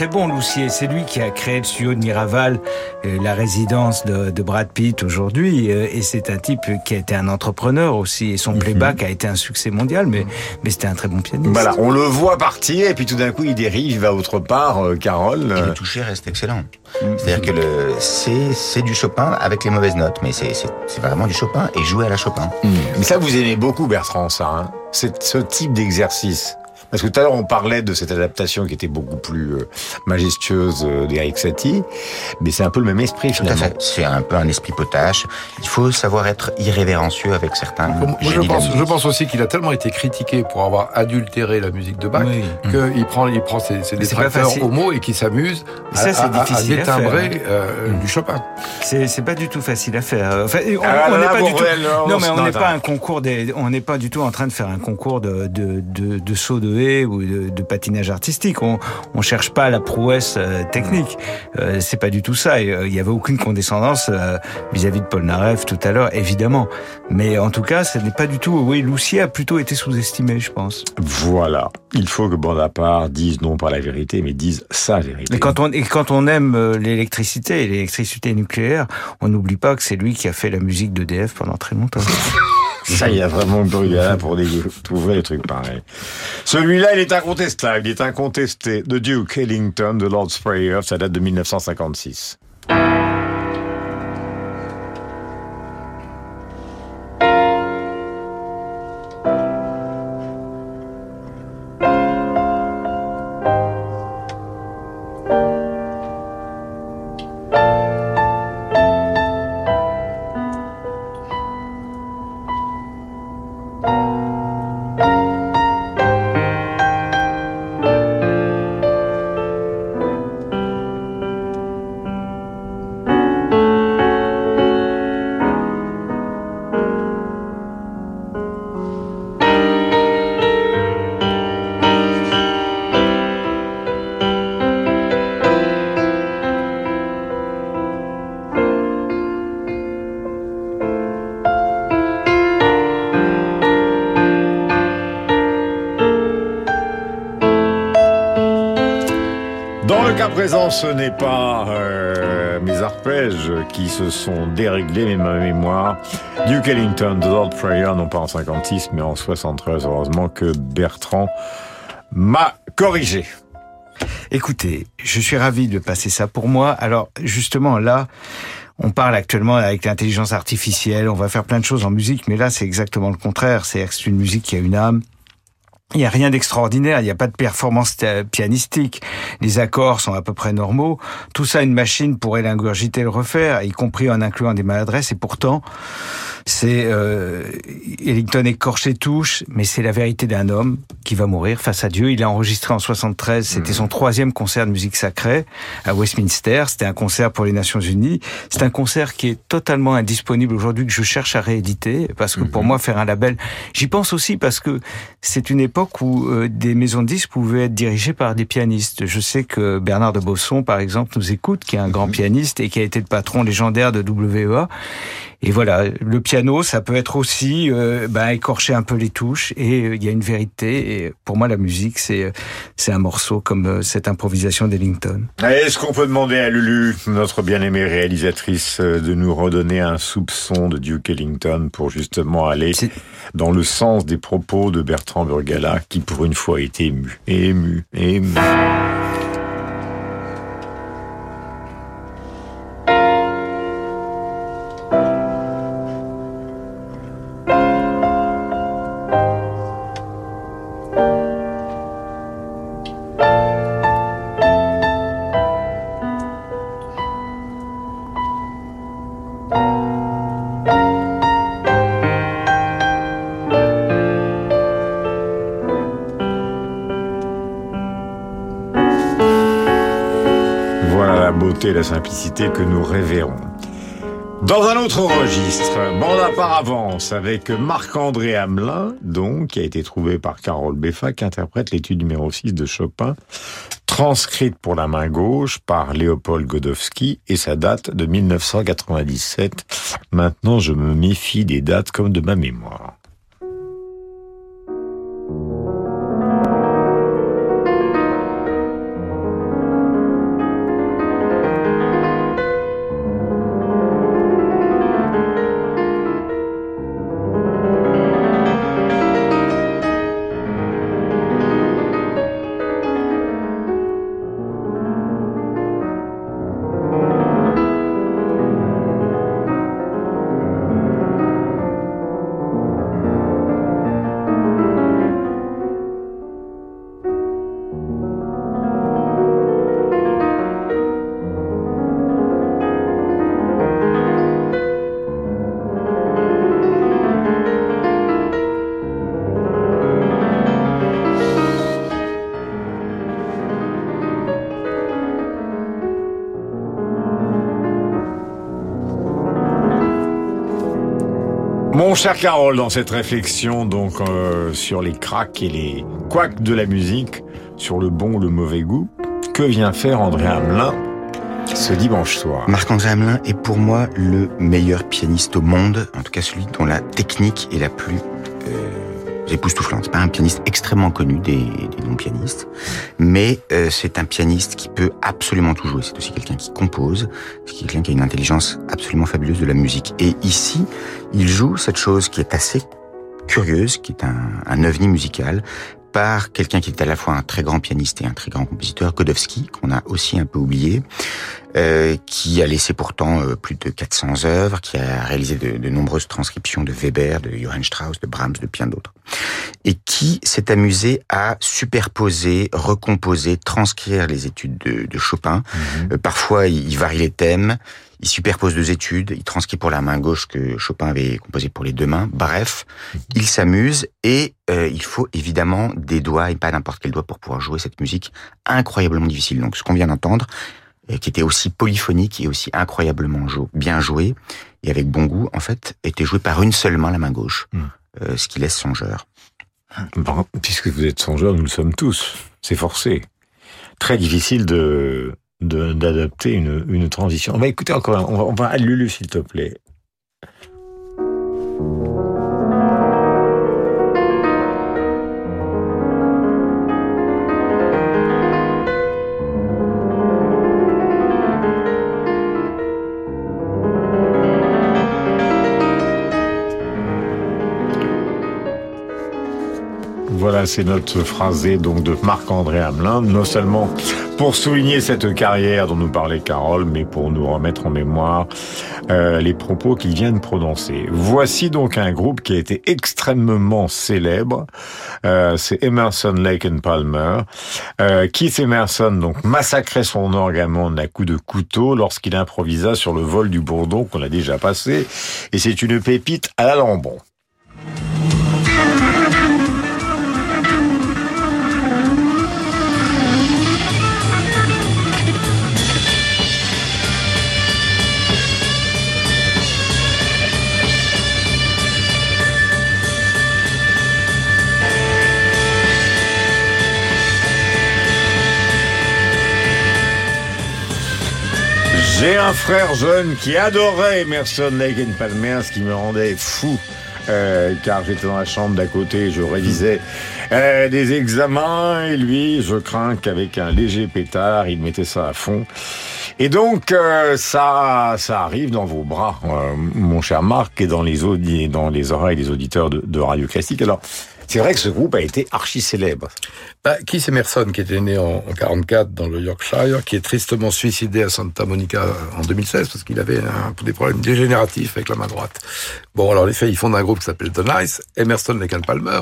Très bon, Loussier. C'est lui qui a créé le studio de Miraval, euh, la résidence de, de Brad Pitt aujourd'hui. euh, et c'est un type qui a été un entrepreneur aussi. Et son playback a été un succès mondial, mais, mais c'était un très bon pianiste. Voilà, on le voit partir et puis tout d'un coup il dérive, il va autre part, euh, Carole. Et le toucher reste excellent. C'est-à-dire que le, c'est, c'est du Chopin avec les mauvaises notes, mais c'est, c'est, c'est vraiment du Chopin et joué à la Chopin. Mais ça vous aimez beaucoup Bertrand, ça, hein C'est ce type d'exercice. Parce que tout à l'heure, on parlait de cette adaptation qui était beaucoup plus euh, majestueuse euh, d'Eric Satie, mais c'est un peu le même esprit Tout à finalement. fait. C'est un peu un esprit potache. Il faut savoir être irrévérencieux avec certains Moi, je pense, musique. je pense aussi qu'il a tellement été critiqué pour avoir adultéré la musique de Bach Oui. qu'il prend, il prend ses, ses détracteurs au mot et qu'il s'amuse à, à- à- à difficile à détimbrer faire, euh, du Chopin. C'est, pas du tout facile à faire. Enfin, on, Ah, on là, n'est là, pas vous du tout. revenez, là, Non, on mais se- on non, n'est attends. pas un concours des. On n'est pas du tout en train de faire un concours de de de, de saut de haie ou de, de patinage artistique. On on cherche pas la prouesse euh, technique. Euh, c'est pas du tout ça. Euh, Il y avait aucune condescendance euh, vis-à-vis de Paul Naref tout à l'heure, évidemment. Mais en tout cas, ce n'est pas du tout. Oui, Loussier a plutôt été sous-estimé, je pense. Voilà. Il faut que Bonaparte dise non pas la vérité, mais dise sa vérité. Et quand on et quand on aime l'électricité et l'électricité nucléaire, on n'oublie pas que c'est lui qui a fait la musique d'EDF pendant très longtemps. Ça, y a vraiment Burgala pour découvrir les trucs pareils. Celui-là, il est incontestable, il est incontesté. The Duke Ellington, The Lord's Prayer, ça date de 1956. Ce n'est pas euh, mes arpèges qui se sont déréglés, mais ma mémoire. Duke Ellington, The Lord Prayer, non pas en 56, mais en 73, heureusement que Bertrand m'a corrigé. Écoutez, je suis ravi de passer ça pour moi. Alors, justement, là, on parle actuellement avec l'intelligence artificielle, on va faire plein de choses en musique, mais là, c'est exactement le contraire. C'est une musique qui a une âme, il n'y a rien d'extraordinaire, il n'y a pas de performance pianistique, les accords sont à peu près normaux. Tout ça, une machine pourrait l'ingurgiter le refaire, y compris en incluant des maladresses, et pourtant, c'est euh, Ellington écorché touche, mais c'est la vérité d'un homme qui va mourir face à Dieu. Il a enregistré en 73, c'était son troisième concert de musique sacrée à Westminster. C'était un concert pour les Nations Unies. C'est un concert qui est totalement indisponible aujourd'hui que je cherche à rééditer parce que pour mhm. moi faire un label, j'y pense aussi parce que c'est une époque où euh, des maisons de disques pouvaient être dirigées par des pianistes. Je sais que Bernard de Bosson, par exemple, nous écoute, qui est un grand mhm. pianiste et qui a été le patron légendaire de WEA. Et voilà, le piano, ça peut être aussi euh, bah, écorcher un peu les touches, et euh, il y a une vérité. Et pour moi, la musique, c'est euh, c'est un morceau comme euh, cette improvisation d'Ellington. Est-ce qu'on peut demander à Lulu, notre bien-aimée réalisatrice, de nous redonner un soupçon de Duke Ellington pour justement aller dans le sens des propos de Bertrand Burgala, qui pour une fois été ému, ému, ému. Simplicité que nous révérons. Dans un autre registre, bande à part avance avec Marc-André Hamelin, donc, qui a été trouvé par Carole Beffa, qui interprète l'étude numéro 6 de Chopin, transcrite pour la main gauche par Léopold Godowski, et sa date de 1997. Maintenant, je me méfie des dates comme de ma mémoire. Cher Carole, dans cette réflexion donc euh, sur les cracks et les couacs de la musique, sur le bon ou le mauvais goût, que vient faire André Hamelin ce dimanche soir? Marc-André Hamelin est pour moi le meilleur pianiste au monde, en tout cas celui dont la technique est la plus époustouflante. C'est pas un pianiste extrêmement connu des, des non-pianistes, mais euh, c'est un pianiste qui peut absolument tout jouer. C'est aussi quelqu'un qui compose, c'est quelqu'un qui a une intelligence absolument fabuleuse de la musique. Et ici, il joue cette chose qui est assez curieuse, qui est un, un ovni musical, par quelqu'un qui est à la fois un très grand pianiste et un très grand compositeur, Kodowski, qu'on a aussi un peu oublié, euh, qui a laissé pourtant euh, plus de 400 œuvres, qui a réalisé de, de, nombreuses transcriptions de Weber, de Johann Strauss, de Brahms, de bien d'autres, et qui s'est amusé à superposer, recomposer, transcrire les études de, de Chopin. Mhm. Euh, parfois, il varie les thèmes, il superpose deux études, il transcrit pour la main gauche que Chopin avait composé pour les deux mains. Bref, il s'amuse et euh, il faut évidemment des doigts et pas n'importe quel doigt pour pouvoir jouer cette musique incroyablement difficile. Donc ce qu'on vient d'entendre, qui était aussi polyphonique et aussi incroyablement bien joué et avec bon goût, en fait, était joué par une seule main, la main gauche, hmm. euh, ce qui laisse songeur. puisque vous êtes songeur, nous le sommes tous. C'est forcé. Très difficile de d'adapter une, une transition. On va écouter encore, on va, on va à Lulu s'il te plaît. Voilà, c'est notre phrasé donc de Marc-André Hamelin, non seulement pour souligner cette carrière dont nous parlait Carole, mais pour nous remettre en mémoire euh, les propos qu'il vient de prononcer. Voici donc un groupe qui a été extrêmement célèbre. Euh, c'est Emerson, Lake and Palmer. Euh, Keith Emerson donc massacrait son orgamon à coups de couteau lorsqu'il improvisa sur le vol du bourdon qu'on a déjà passé. Et c'est une pépite à la lambon. J'ai un frère jeune qui adorait Emerson, Lake Palmer, ce qui me rendait fou. Euh, car j'étais dans la chambre d'à côté, je révisais euh, des examens et lui, je crains qu'avec un léger pétard, il mettait ça à fond. Et donc euh, ça, ça arrive dans vos bras, euh, mon cher Marc, et dans les audi dans les oreilles des auditeurs de, de Radio Classique. Alors. C'est vrai que ce groupe a été archi célèbre. Bah, Keith Emerson, qui était né en, en 44 dans le Yorkshire, qui est tristement suicidé à Santa Monica en 2016 parce qu'il avait un, des problèmes dégénératifs avec la main droite. Bon, alors les faits, ils fondent un groupe qui s'appelle The Nice, Emerson, Lake Palmer.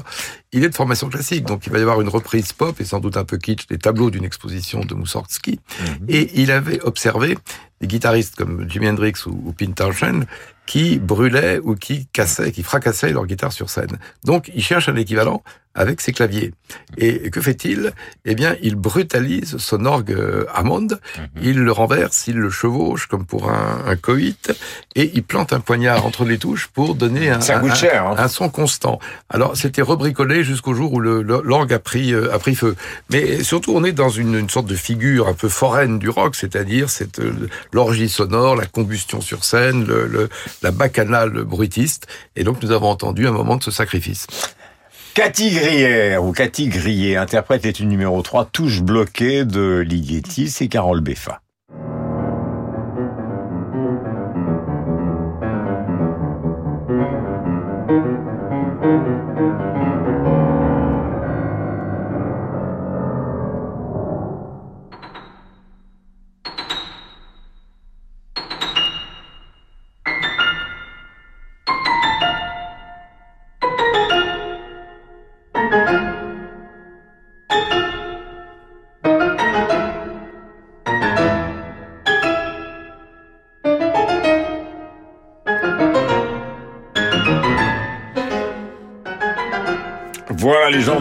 Il est de formation classique, donc il va y avoir une reprise pop et sans doute un peu kitsch des tableaux d'une exposition de Moussorgsky. Mm-hmm. Et il avait observé des guitaristes comme Jimi Hendrix ou, ou Pete Townshend qui brûlaient ou qui cassaient, qui fracassaient leur guitare sur scène. Donc, il cherche un équivalent avec ses claviers. Et que fait-il? Eh bien, il brutalise son orgue Hammond, il le renverse, il le chevauche comme pour un, un, coït, et il plante un poignard entre les touches pour donner un, cher, hein. un son constant. Alors, c'était rebricolé jusqu'au jour où l'orgue a pris, euh, a pris feu. Mais surtout, on est dans une, une sorte de figure un peu foraine du rock, c'est-à-dire cette euh, l'orgie sonore, la combustion sur scène, le, le, la bacchanale bruitiste. Et donc, nous avons entendu un moment de ce sacrifice. Cathy Grière, ou Cathy Grier, interprète une numéro 3, touche bloquée de Ligeti, c'est Carole Beffa.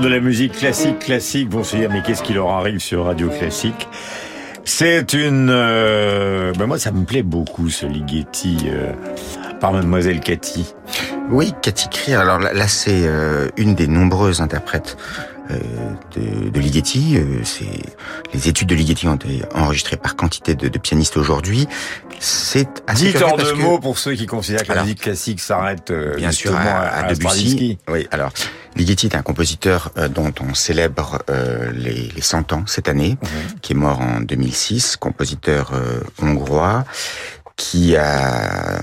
De la musique classique, classique vont se dire, mais qu'est-ce qui leur arrive sur Radio Classique? C'est une... Euh, ben moi, ça me plaît beaucoup, ce Ligeti, euh, par Mademoiselle Cathy. Oui, Cathy Crier. Alors là, c'est euh, une des nombreuses interprètes de, de Ligeti. Les études de Ligeti ont été enregistrées par quantité de pianistes aujourd'hui. C'est assez Dites en deux que... mots pour ceux qui considèrent que alors, la musique classique s'arrête euh, bien sûr à, à, à Debussy. Oui, alors Ligeti est un compositeur euh, dont on célèbre euh, les, les 100 ans cette année, mmh. qui est mort en 2006, compositeur hongrois qui a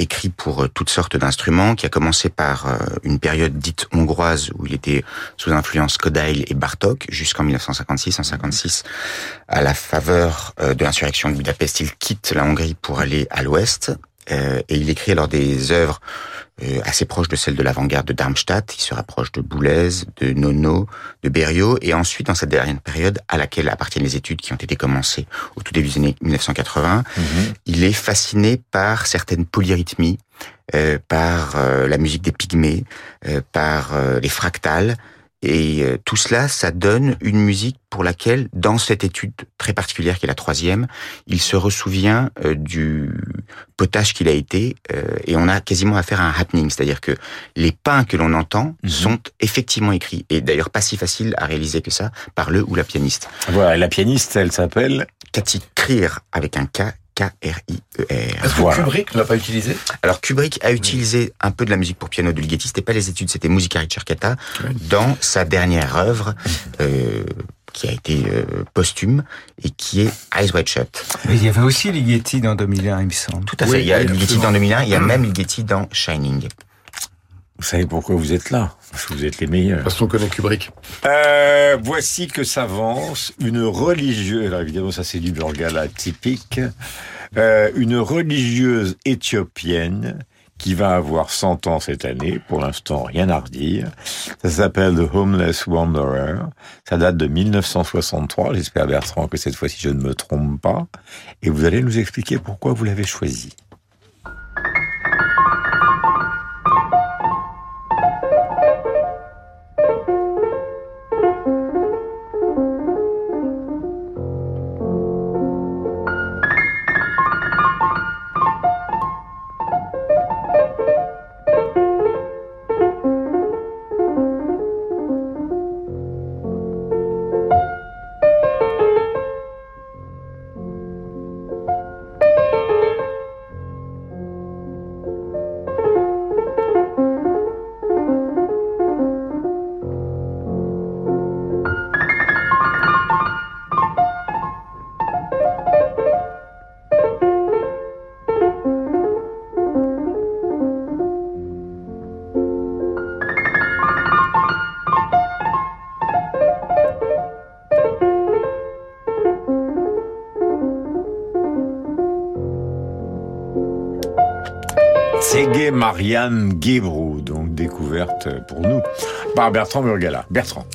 écrit pour toutes sortes d'instruments, qui a commencé par une période dite hongroise où il était sous influence Kodail et Bartok jusqu'en 1956. En 56, à la faveur de l'insurrection de Budapest, il quitte la Hongrie pour aller à l'ouest et il écrit alors des œuvres assez proches de celles de l'avant-garde de Darmstadt. Il se rapproche de Boulez, de Nono, de Berio, et ensuite, dans cette dernière période à laquelle appartiennent les études qui ont été commencées au tout début des années 1980, mmh. il est fasciné par certaines polyrythmies, euh, par euh, la musique des pygmées, euh, par les fractales, et euh, tout cela, ça donne une musique pour laquelle, dans cette étude très particulière qui est la troisième, il se ressouvient euh, du potage qu'il a été, euh, et on a quasiment affaire à un happening, c'est-à-dire que les pains que l'on entend mm -hmm. sont effectivement écrits, et d'ailleurs pas si facile à réaliser que ça par le ou la pianiste. Voilà, la pianiste, elle s'appelle Cathy Krier avec un K K-R-I-E-R. Est-ce que. Kubrick ne l'a pas utilisé? Alors Kubrick a utilisé un peu de la musique pour piano de Ligeti. C'était pas les études, c'était Musica Ricercata oui. dans sa dernière œuvre. Euh, qui a été euh, posthume et qui est Eyes Wide Shut. Mais il y avait aussi Ligeti dans 2001, il me semble. Tout à fait. Oui, il y a Ligeti dans 2001, il y a même Ligeti dans Shining. Vous savez pourquoi vous êtes là? Parce que vous êtes les meilleurs. Parce qu'on connaît Kubrick. Euh, voici que s'avance une religieuse, alors évidemment ça c'est du Burgala typique, euh, une religieuse éthiopienne qui va avoir 100 ans cette année, pour l'instant rien à redire. Ça s'appelle The Homeless Wanderer, ça date de 1963, j'espère Bertrand que cette fois-ci je ne me trompe pas, et vous allez nous expliquer pourquoi vous l'avez choisi. Tsege Marianne donc découverte pour nous par Bertrand. Bertrand.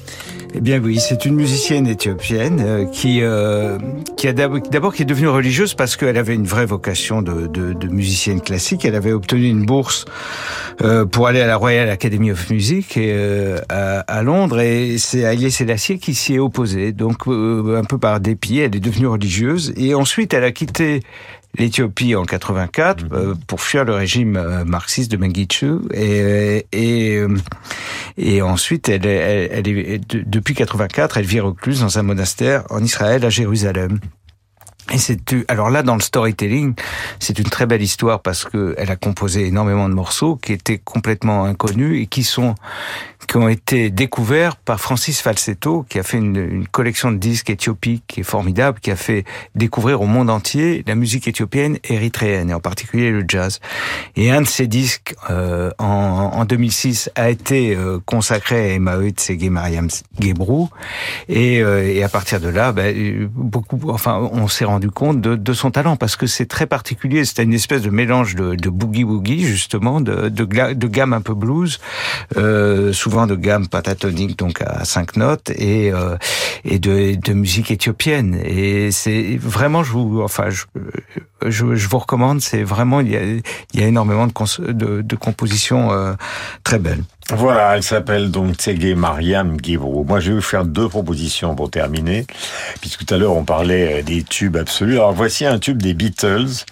Eh bien oui, c'est une musicienne éthiopienne euh, qui euh, qui a d'abord qui est devenue religieuse parce qu'elle avait une vraie vocation de, de, de, musicienne classique. Elle avait obtenu une bourse euh, pour aller à la Royal Academy of Music euh, à, à, Londres et c'est Haïlé Sélassié qui s'y est opposé. Donc euh, un peu par dépit, elle est devenue religieuse et ensuite elle a quitté l'Éthiopie en 84 euh, pour fuir le régime euh, marxiste de Mengistu et et, euh, et ensuite elle, elle, elle est depuis 84 elle vit recluse dans un monastère en Israël à Jérusalem. Et c'est alors là dans le storytelling, c'est une très belle histoire parce que elle a composé énormément de morceaux qui étaient complètement inconnus et qui sont qui ont été découverts par Francis Falsetto, qui a fait une, une, collection de disques éthiopiques qui est formidable, qui a fait découvrir au monde entier la musique éthiopienne érythréenne, et en particulier le jazz. Et un de ces disques, euh, en, en, 2006, a été euh, consacré à Emaoui Tsege Mariam Gebrou, et, euh, et, à partir de là, ben, beaucoup, enfin, on s'est rendu compte de, de, son talent, parce que c'est très particulier, c'était une espèce de mélange de, de boogie-woogie, justement, de, de, de, gamme un peu blues, euh, souvent de gamme pentatonique, donc à cinq notes, et euh, et de, de musique éthiopienne. Et c'est vraiment, je vous, enfin, je, je, je vous recommande. C'est vraiment, il y a, il y a énormément de, de, de compositions euh, très belles. Voilà, elle s'appelle donc Tsege Mariam Gibro. Moi, je vais vous faire deux propositions pour terminer, puisque tout à l'heure on parlait des tubes absolus. Alors voici un tube des Beatles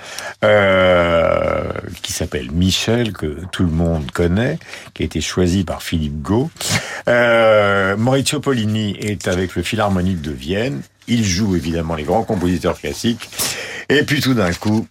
euh, qui s'appelle Michel, que tout le monde connaît, qui a été choisi par Philippe Gau. Euh, Maurizio Pollini est avec le Philharmonique de Vienne. Il joue évidemment les grands compositeurs classiques. Et puis tout d'un coup,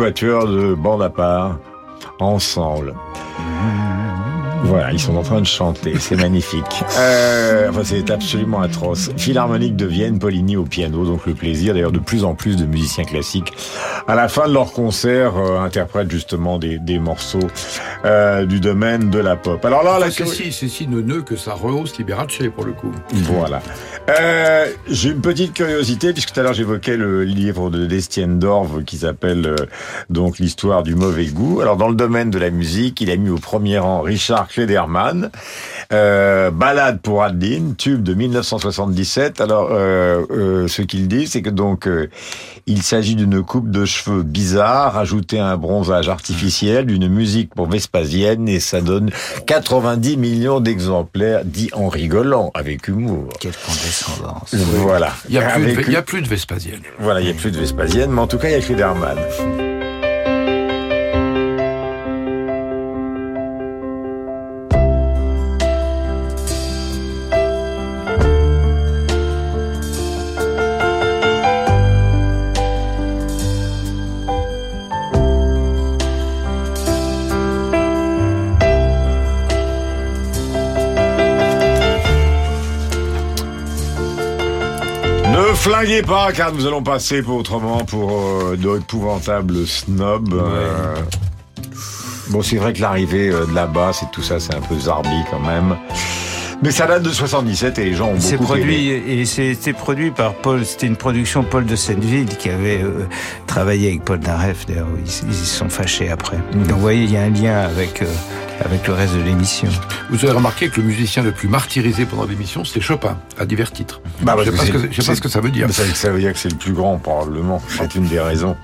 quatuor de bande à part ensemble. Voilà, ils sont en train de chanter, c'est magnifique. Euh, enfin, c'est absolument atroce. Philharmonique de Vienne, Poligny au piano, donc le plaisir d'ailleurs de plus en plus de musiciens classiques à la fin de leur concert euh, interprètent justement des, des morceaux euh, du domaine de la pop. Alors là, enfin, la... c'est si, c'est si neuneux que ça rehausse Liberace pour le coup. Voilà. Euh, j'ai une petite curiosité puisque tout à l'heure j'évoquais le livre de Destienne Dorve qui s'appelle euh, donc l'histoire du mauvais goût. Alors dans le domaine de la musique, il a mis au premier rang Richard Klederman. Euh, Balade pour Adeline, tube de 1977. Alors, euh, euh, ce qu'il dit, c'est que donc euh, il s'agit d'une coupe de cheveux bizarre, ajoutée à un bronzage artificiel, d'une musique pour Vespasienne, et ça donne 90 millions d'exemplaires, dit en rigolant, avec humour. Quelle condescendance. Voilà. Il n'y a, plus de- Avec- il y a plus de Vespasienne. Voilà, il n'y a plus de Vespasienne, mais en tout cas, il y a. Ne pas, car nous allons passer pour autrement pour euh, d'épouvantables snobs. euh. Bon, c'est vrai que l'arrivée euh, de là-bas, c'est tout ça, c'est un peu zarbi quand même. Mais ça date de 77 et les gens ont beaucoup produit aimé. et c'était produit par Paul. C'était une production Paul de Senneville qui avait euh, travaillé avec Paul Naref. D'ailleurs, ils ils se sont fâchés après. Donc, vous voyez, il y a un lien avec euh, avec le reste de l'émission. Vous avez remarqué que le musicien le plus martyrisé pendant l'émission, c'est Chopin, à divers titres. Bah, je parce sais pas, que ce que, c'est- je sais pas ce que ça veut dire. Ça, ça veut dire que c'est le plus grand, probablement. C'est une des raisons.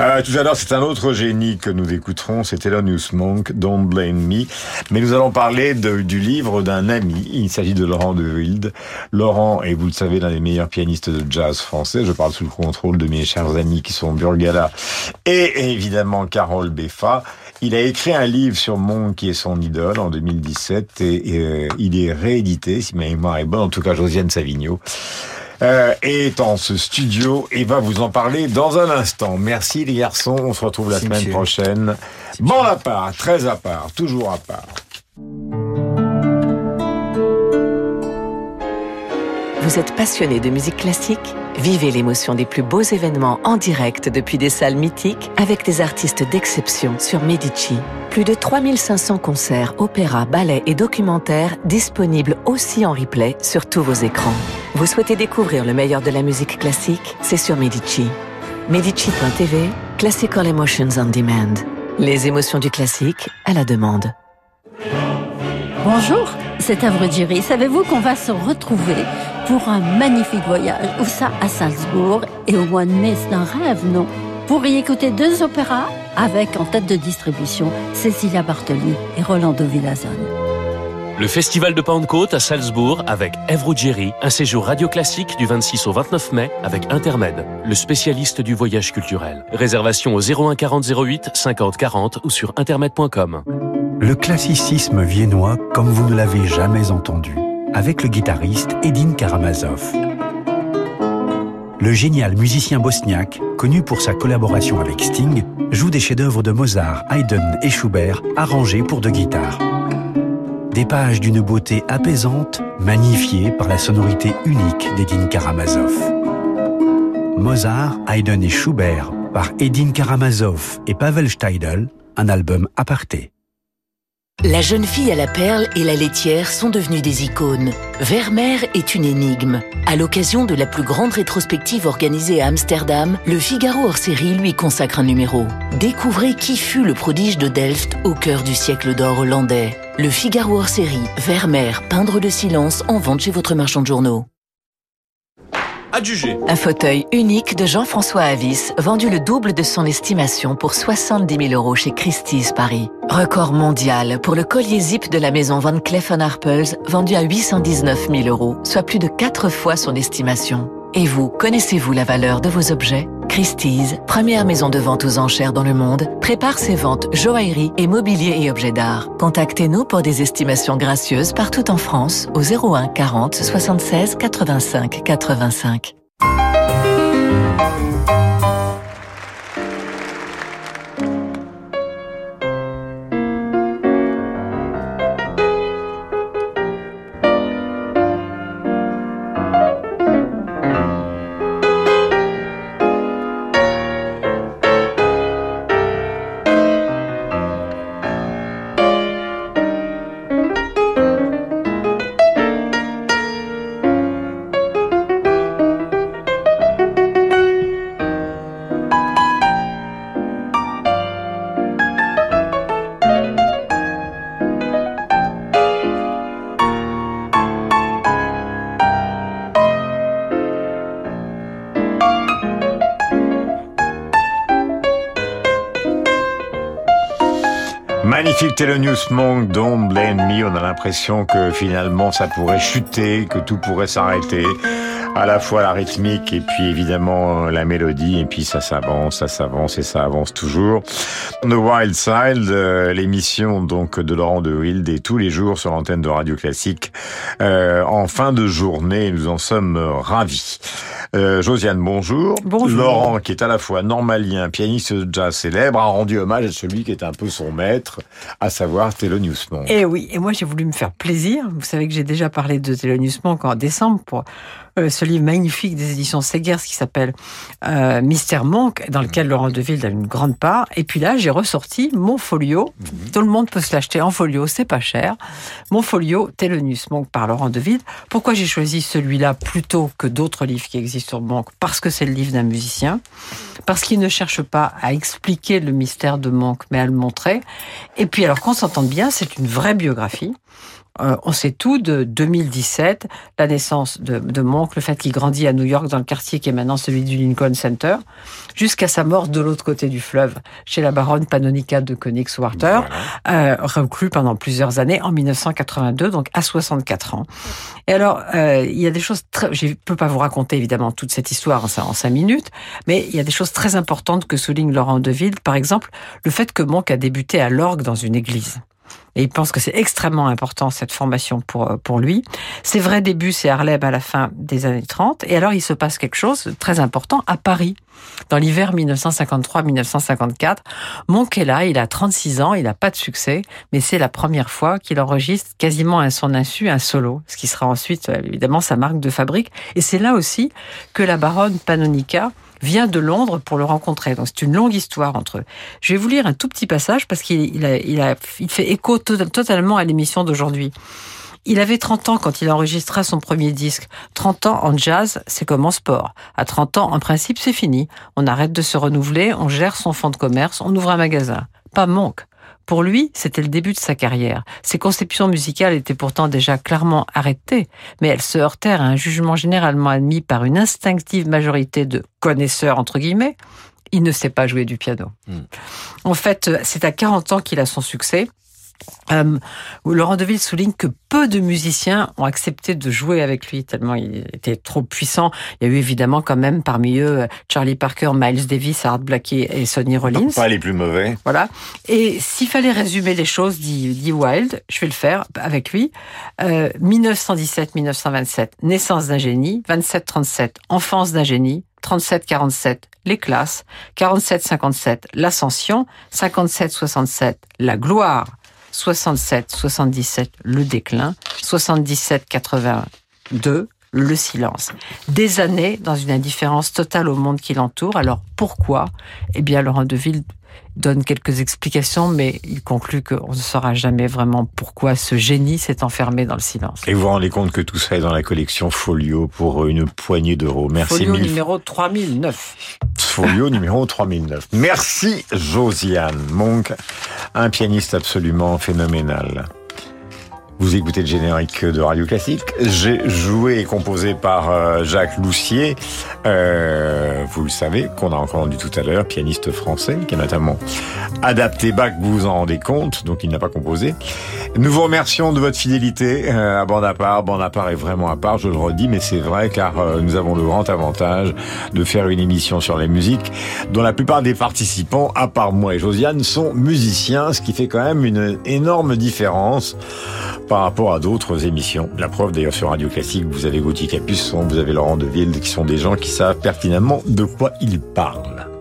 Euh, tout à l'heure, c'est un autre génie que nous écouterons, c'est Thelonious Monk, Don't Blame Me. Mais nous allons parler de- du livre d'un ami. Il s'agit de Laurent de Wilde. Laurent est, vous le savez, l'un des meilleurs pianistes de jazz français. Je parle sous le contrôle de mes chers amis qui sont Burgala et évidemment Carole Beffa. Il a écrit un livre sur Monk qui est son idole en 2017 et, et, euh, il est réédité, si ma mémoire est bonne, en tout cas Josiane Savigno euh, est en ce studio et va vous en parler dans un instant. Merci les garçons, on se retrouve la semaine monsieur. prochaine. Bon à part, très à part, toujours à part. Vous êtes passionné de musique classique Vivez l'émotion des plus beaux événements en direct depuis des salles mythiques avec des artistes d'exception sur Medici. Plus de 3500 concerts, opéras, ballets et documentaires disponibles aussi en replay sur tous vos écrans. Vous souhaitez découvrir le meilleur de la musique classique? C'est sur Medici. Medici.tv, Classical Emotions on Demand. Les émotions du classique à la demande. Bonjour, c'est Avrudjiri. Savez-vous qu'on va se retrouver pour un magnifique voyage Où ça À Salzbourg. Et au mois de mai, c'est un rêve, non? Pour y écouter deux opéras avec en tête de distribution Cécilia Bartoli et Rolando Villazone. Le festival de Pentecôte à Salzbourg avec Ève Ruggieri, un séjour radio classique du 26 au 29 mai avec Intermed, le spécialiste du voyage culturel. Réservation au 01 40 08 50 40 ou sur intermed.com. Le classicisme viennois comme vous ne l'avez jamais entendu, avec le guitariste Edin Karamazov. Le génial musicien bosniaque, connu pour sa collaboration avec Sting, joue des chefs-d'œuvre de Mozart, Haydn et Schubert arrangés pour deux guitares. Des pages d'une beauté apaisante, magnifiées par la sonorité unique d'Edin Karamazov. Mozart, Haydn et Schubert par Edin Karamazov et Pavel Steidl, un album aparté. La jeune fille à la perle et la laitière sont devenues des icônes. Vermeer est une énigme. À l'occasion de la plus grande rétrospective organisée à Amsterdam, le Figaro hors série lui consacre un numéro. Découvrez qui fut le prodige de Delft au cœur du siècle d'or hollandais. Le Figaro hors série, Vermeer, peindre de silence en vente chez votre marchand de journaux. Un fauteuil unique de Jean-François Avis, vendu le double de son estimation pour 70 000 euros chez Christie's Paris. Record mondial pour le collier zip de la maison Van Cleef Arpels, vendu à 819 000 euros, soit plus de 4 fois son estimation. Et vous, connaissez-vous la valeur de vos objets? Christie's, première maison de vente aux enchères dans le monde, prépare ses ventes joaillerie et mobilier et objets d'art. Contactez-nous pour des estimations gracieuses partout en France au 01 40 76 85 85. Magnifique Thelonious Monk, Don't Blame Me. On a l'impression que finalement ça pourrait chuter, que tout pourrait s'arrêter. À la fois la rythmique et puis évidemment la mélodie. Et puis ça s'avance, ça s'avance et ça avance toujours. The Wild Side, euh, l'émission donc de Laurent de Wild et tous les jours sur l'antenne de Radio Classique euh, en fin de journée. Nous en sommes ravis. Euh, Josiane, bonjour. Bonjour. Laurent, qui est à la fois normalien, pianiste de jazz célèbre, a rendu hommage à celui qui est un peu son maître, à savoir Thelonious Monk. Et oui, et moi j'ai voulu me faire plaisir. Vous savez que j'ai déjà parlé de Thelonious Monk en décembre pour euh, ce livre magnifique des éditions Segers qui s'appelle euh, Mystère Monk, dans lequel Laurent Deville a une grande part. Et puis là, j'ai ressorti mon folio. Tout le monde peut se l'acheter en folio, c'est pas cher. Mon folio Thelonious Monk par Laurent Deville. Pourquoi j'ai choisi celui-là plutôt que d'autres livres qui existent sur Monk? Parce que c'est le livre d'un musicien, parce qu'il ne cherche pas à expliquer le mystère de Monk, mais à le montrer. Et puis, alors qu'on s'entende bien, c'est une vraie biographie. Euh, on sait tout de 2017, la naissance de, de Monk, le fait qu'il grandit à New York dans le quartier qui est maintenant celui du Lincoln Center, jusqu'à sa mort de l'autre côté du fleuve, chez la baronne Panonica de Königswarter, euh, reclus pendant plusieurs années en 1982, donc à 64 ans. Et alors, euh, il y a des choses très... Je peux pas vous raconter évidemment toute cette histoire en, en cinq minutes, mais il y a des choses très importantes que souligne Laurent Deville. Par exemple, le fait que Monk a débuté à l'orgue dans une église. Et il pense que c'est extrêmement important cette formation pour pour lui. Ses vrais débuts, c'est Harlem à la fin des années 30. Et alors, il se passe quelque chose de très important à Paris. Dans l'hiver 1953-1954, Monk est là, il a 36 ans, il n'a pas de succès, mais c'est la première fois qu'il enregistre quasiment à son insu un solo, ce qui sera ensuite évidemment sa marque de fabrique. Et c'est là aussi que la baronne Panonica vient de Londres pour le rencontrer. Donc c'est une longue histoire entre eux. Je vais vous lire un tout petit passage parce qu'il il a, il a, il fait écho totalement à l'émission d'aujourd'hui. Il avait 30 ans quand il enregistra son premier disque. 30 ans en jazz, c'est comme en sport. À 30 ans, en principe, c'est fini. On arrête de se renouveler, on gère son fonds de commerce, on ouvre un magasin. Pas Monk. Pour lui, c'était le début de sa carrière. Ses conceptions musicales étaient pourtant déjà clairement arrêtées, mais elles se heurtèrent à un jugement généralement admis par une instinctive majorité de connaisseurs, entre guillemets. Il ne sait pas jouer du piano. Mm. En fait, c'est à 40 ans qu'il a son succès. Euh, Laurent Deville souligne que peu de musiciens ont accepté de jouer avec lui tellement il était trop puissant. Il y a eu évidemment quand même parmi eux Charlie Parker, Miles Davis, Art Blakey et Sonny Rollins. Pas les plus mauvais. Voilà. Et s'il fallait résumer les choses, dit, dit Wild, je vais le faire avec lui. Euh, 1917-1927, naissance d'un génie. 27-37, enfance d'un génie. 37-47, les classes. 47-57, l'ascension. 57-67, la gloire. 67, 77, le déclin, 77, 82, le silence. Des années dans une indifférence totale au monde qui l'entoure. Alors pourquoi? Eh bien, Laurent Deville donne quelques explications, mais il conclut qu'on ne saura jamais vraiment pourquoi ce génie s'est enfermé dans le silence. Et vous vous rendez compte que tout ça est dans la collection Folio pour une poignée d'euros. Merci Folio mille numéro 3009. Folio numéro 3009. Merci Josiane Monk, un pianiste absolument phénoménal. Vous écoutez le générique de Radio Classique. J'ai joué et composé par euh, Jacques Loussier. Euh, vous le savez, qu'on a entendu tout à l'heure, pianiste français, qui a notamment adapté Bach, vous vous en rendez compte, donc il n'a pas composé. Nous vous remercions de votre fidélité euh, à bande à part. Bande à part est vraiment à part, je le redis, mais c'est vrai car euh, nous avons le grand avantage de faire une émission sur la musique dont la plupart des participants, à part moi et Josiane, sont musiciens, ce qui fait quand même une énorme différence par rapport à d'autres émissions. La preuve d'ailleurs sur Radio Classique, vous avez Gauthier Capuçon, vous avez Laurent Deville, qui sont des gens qui savent pertinemment de quoi ils parlent.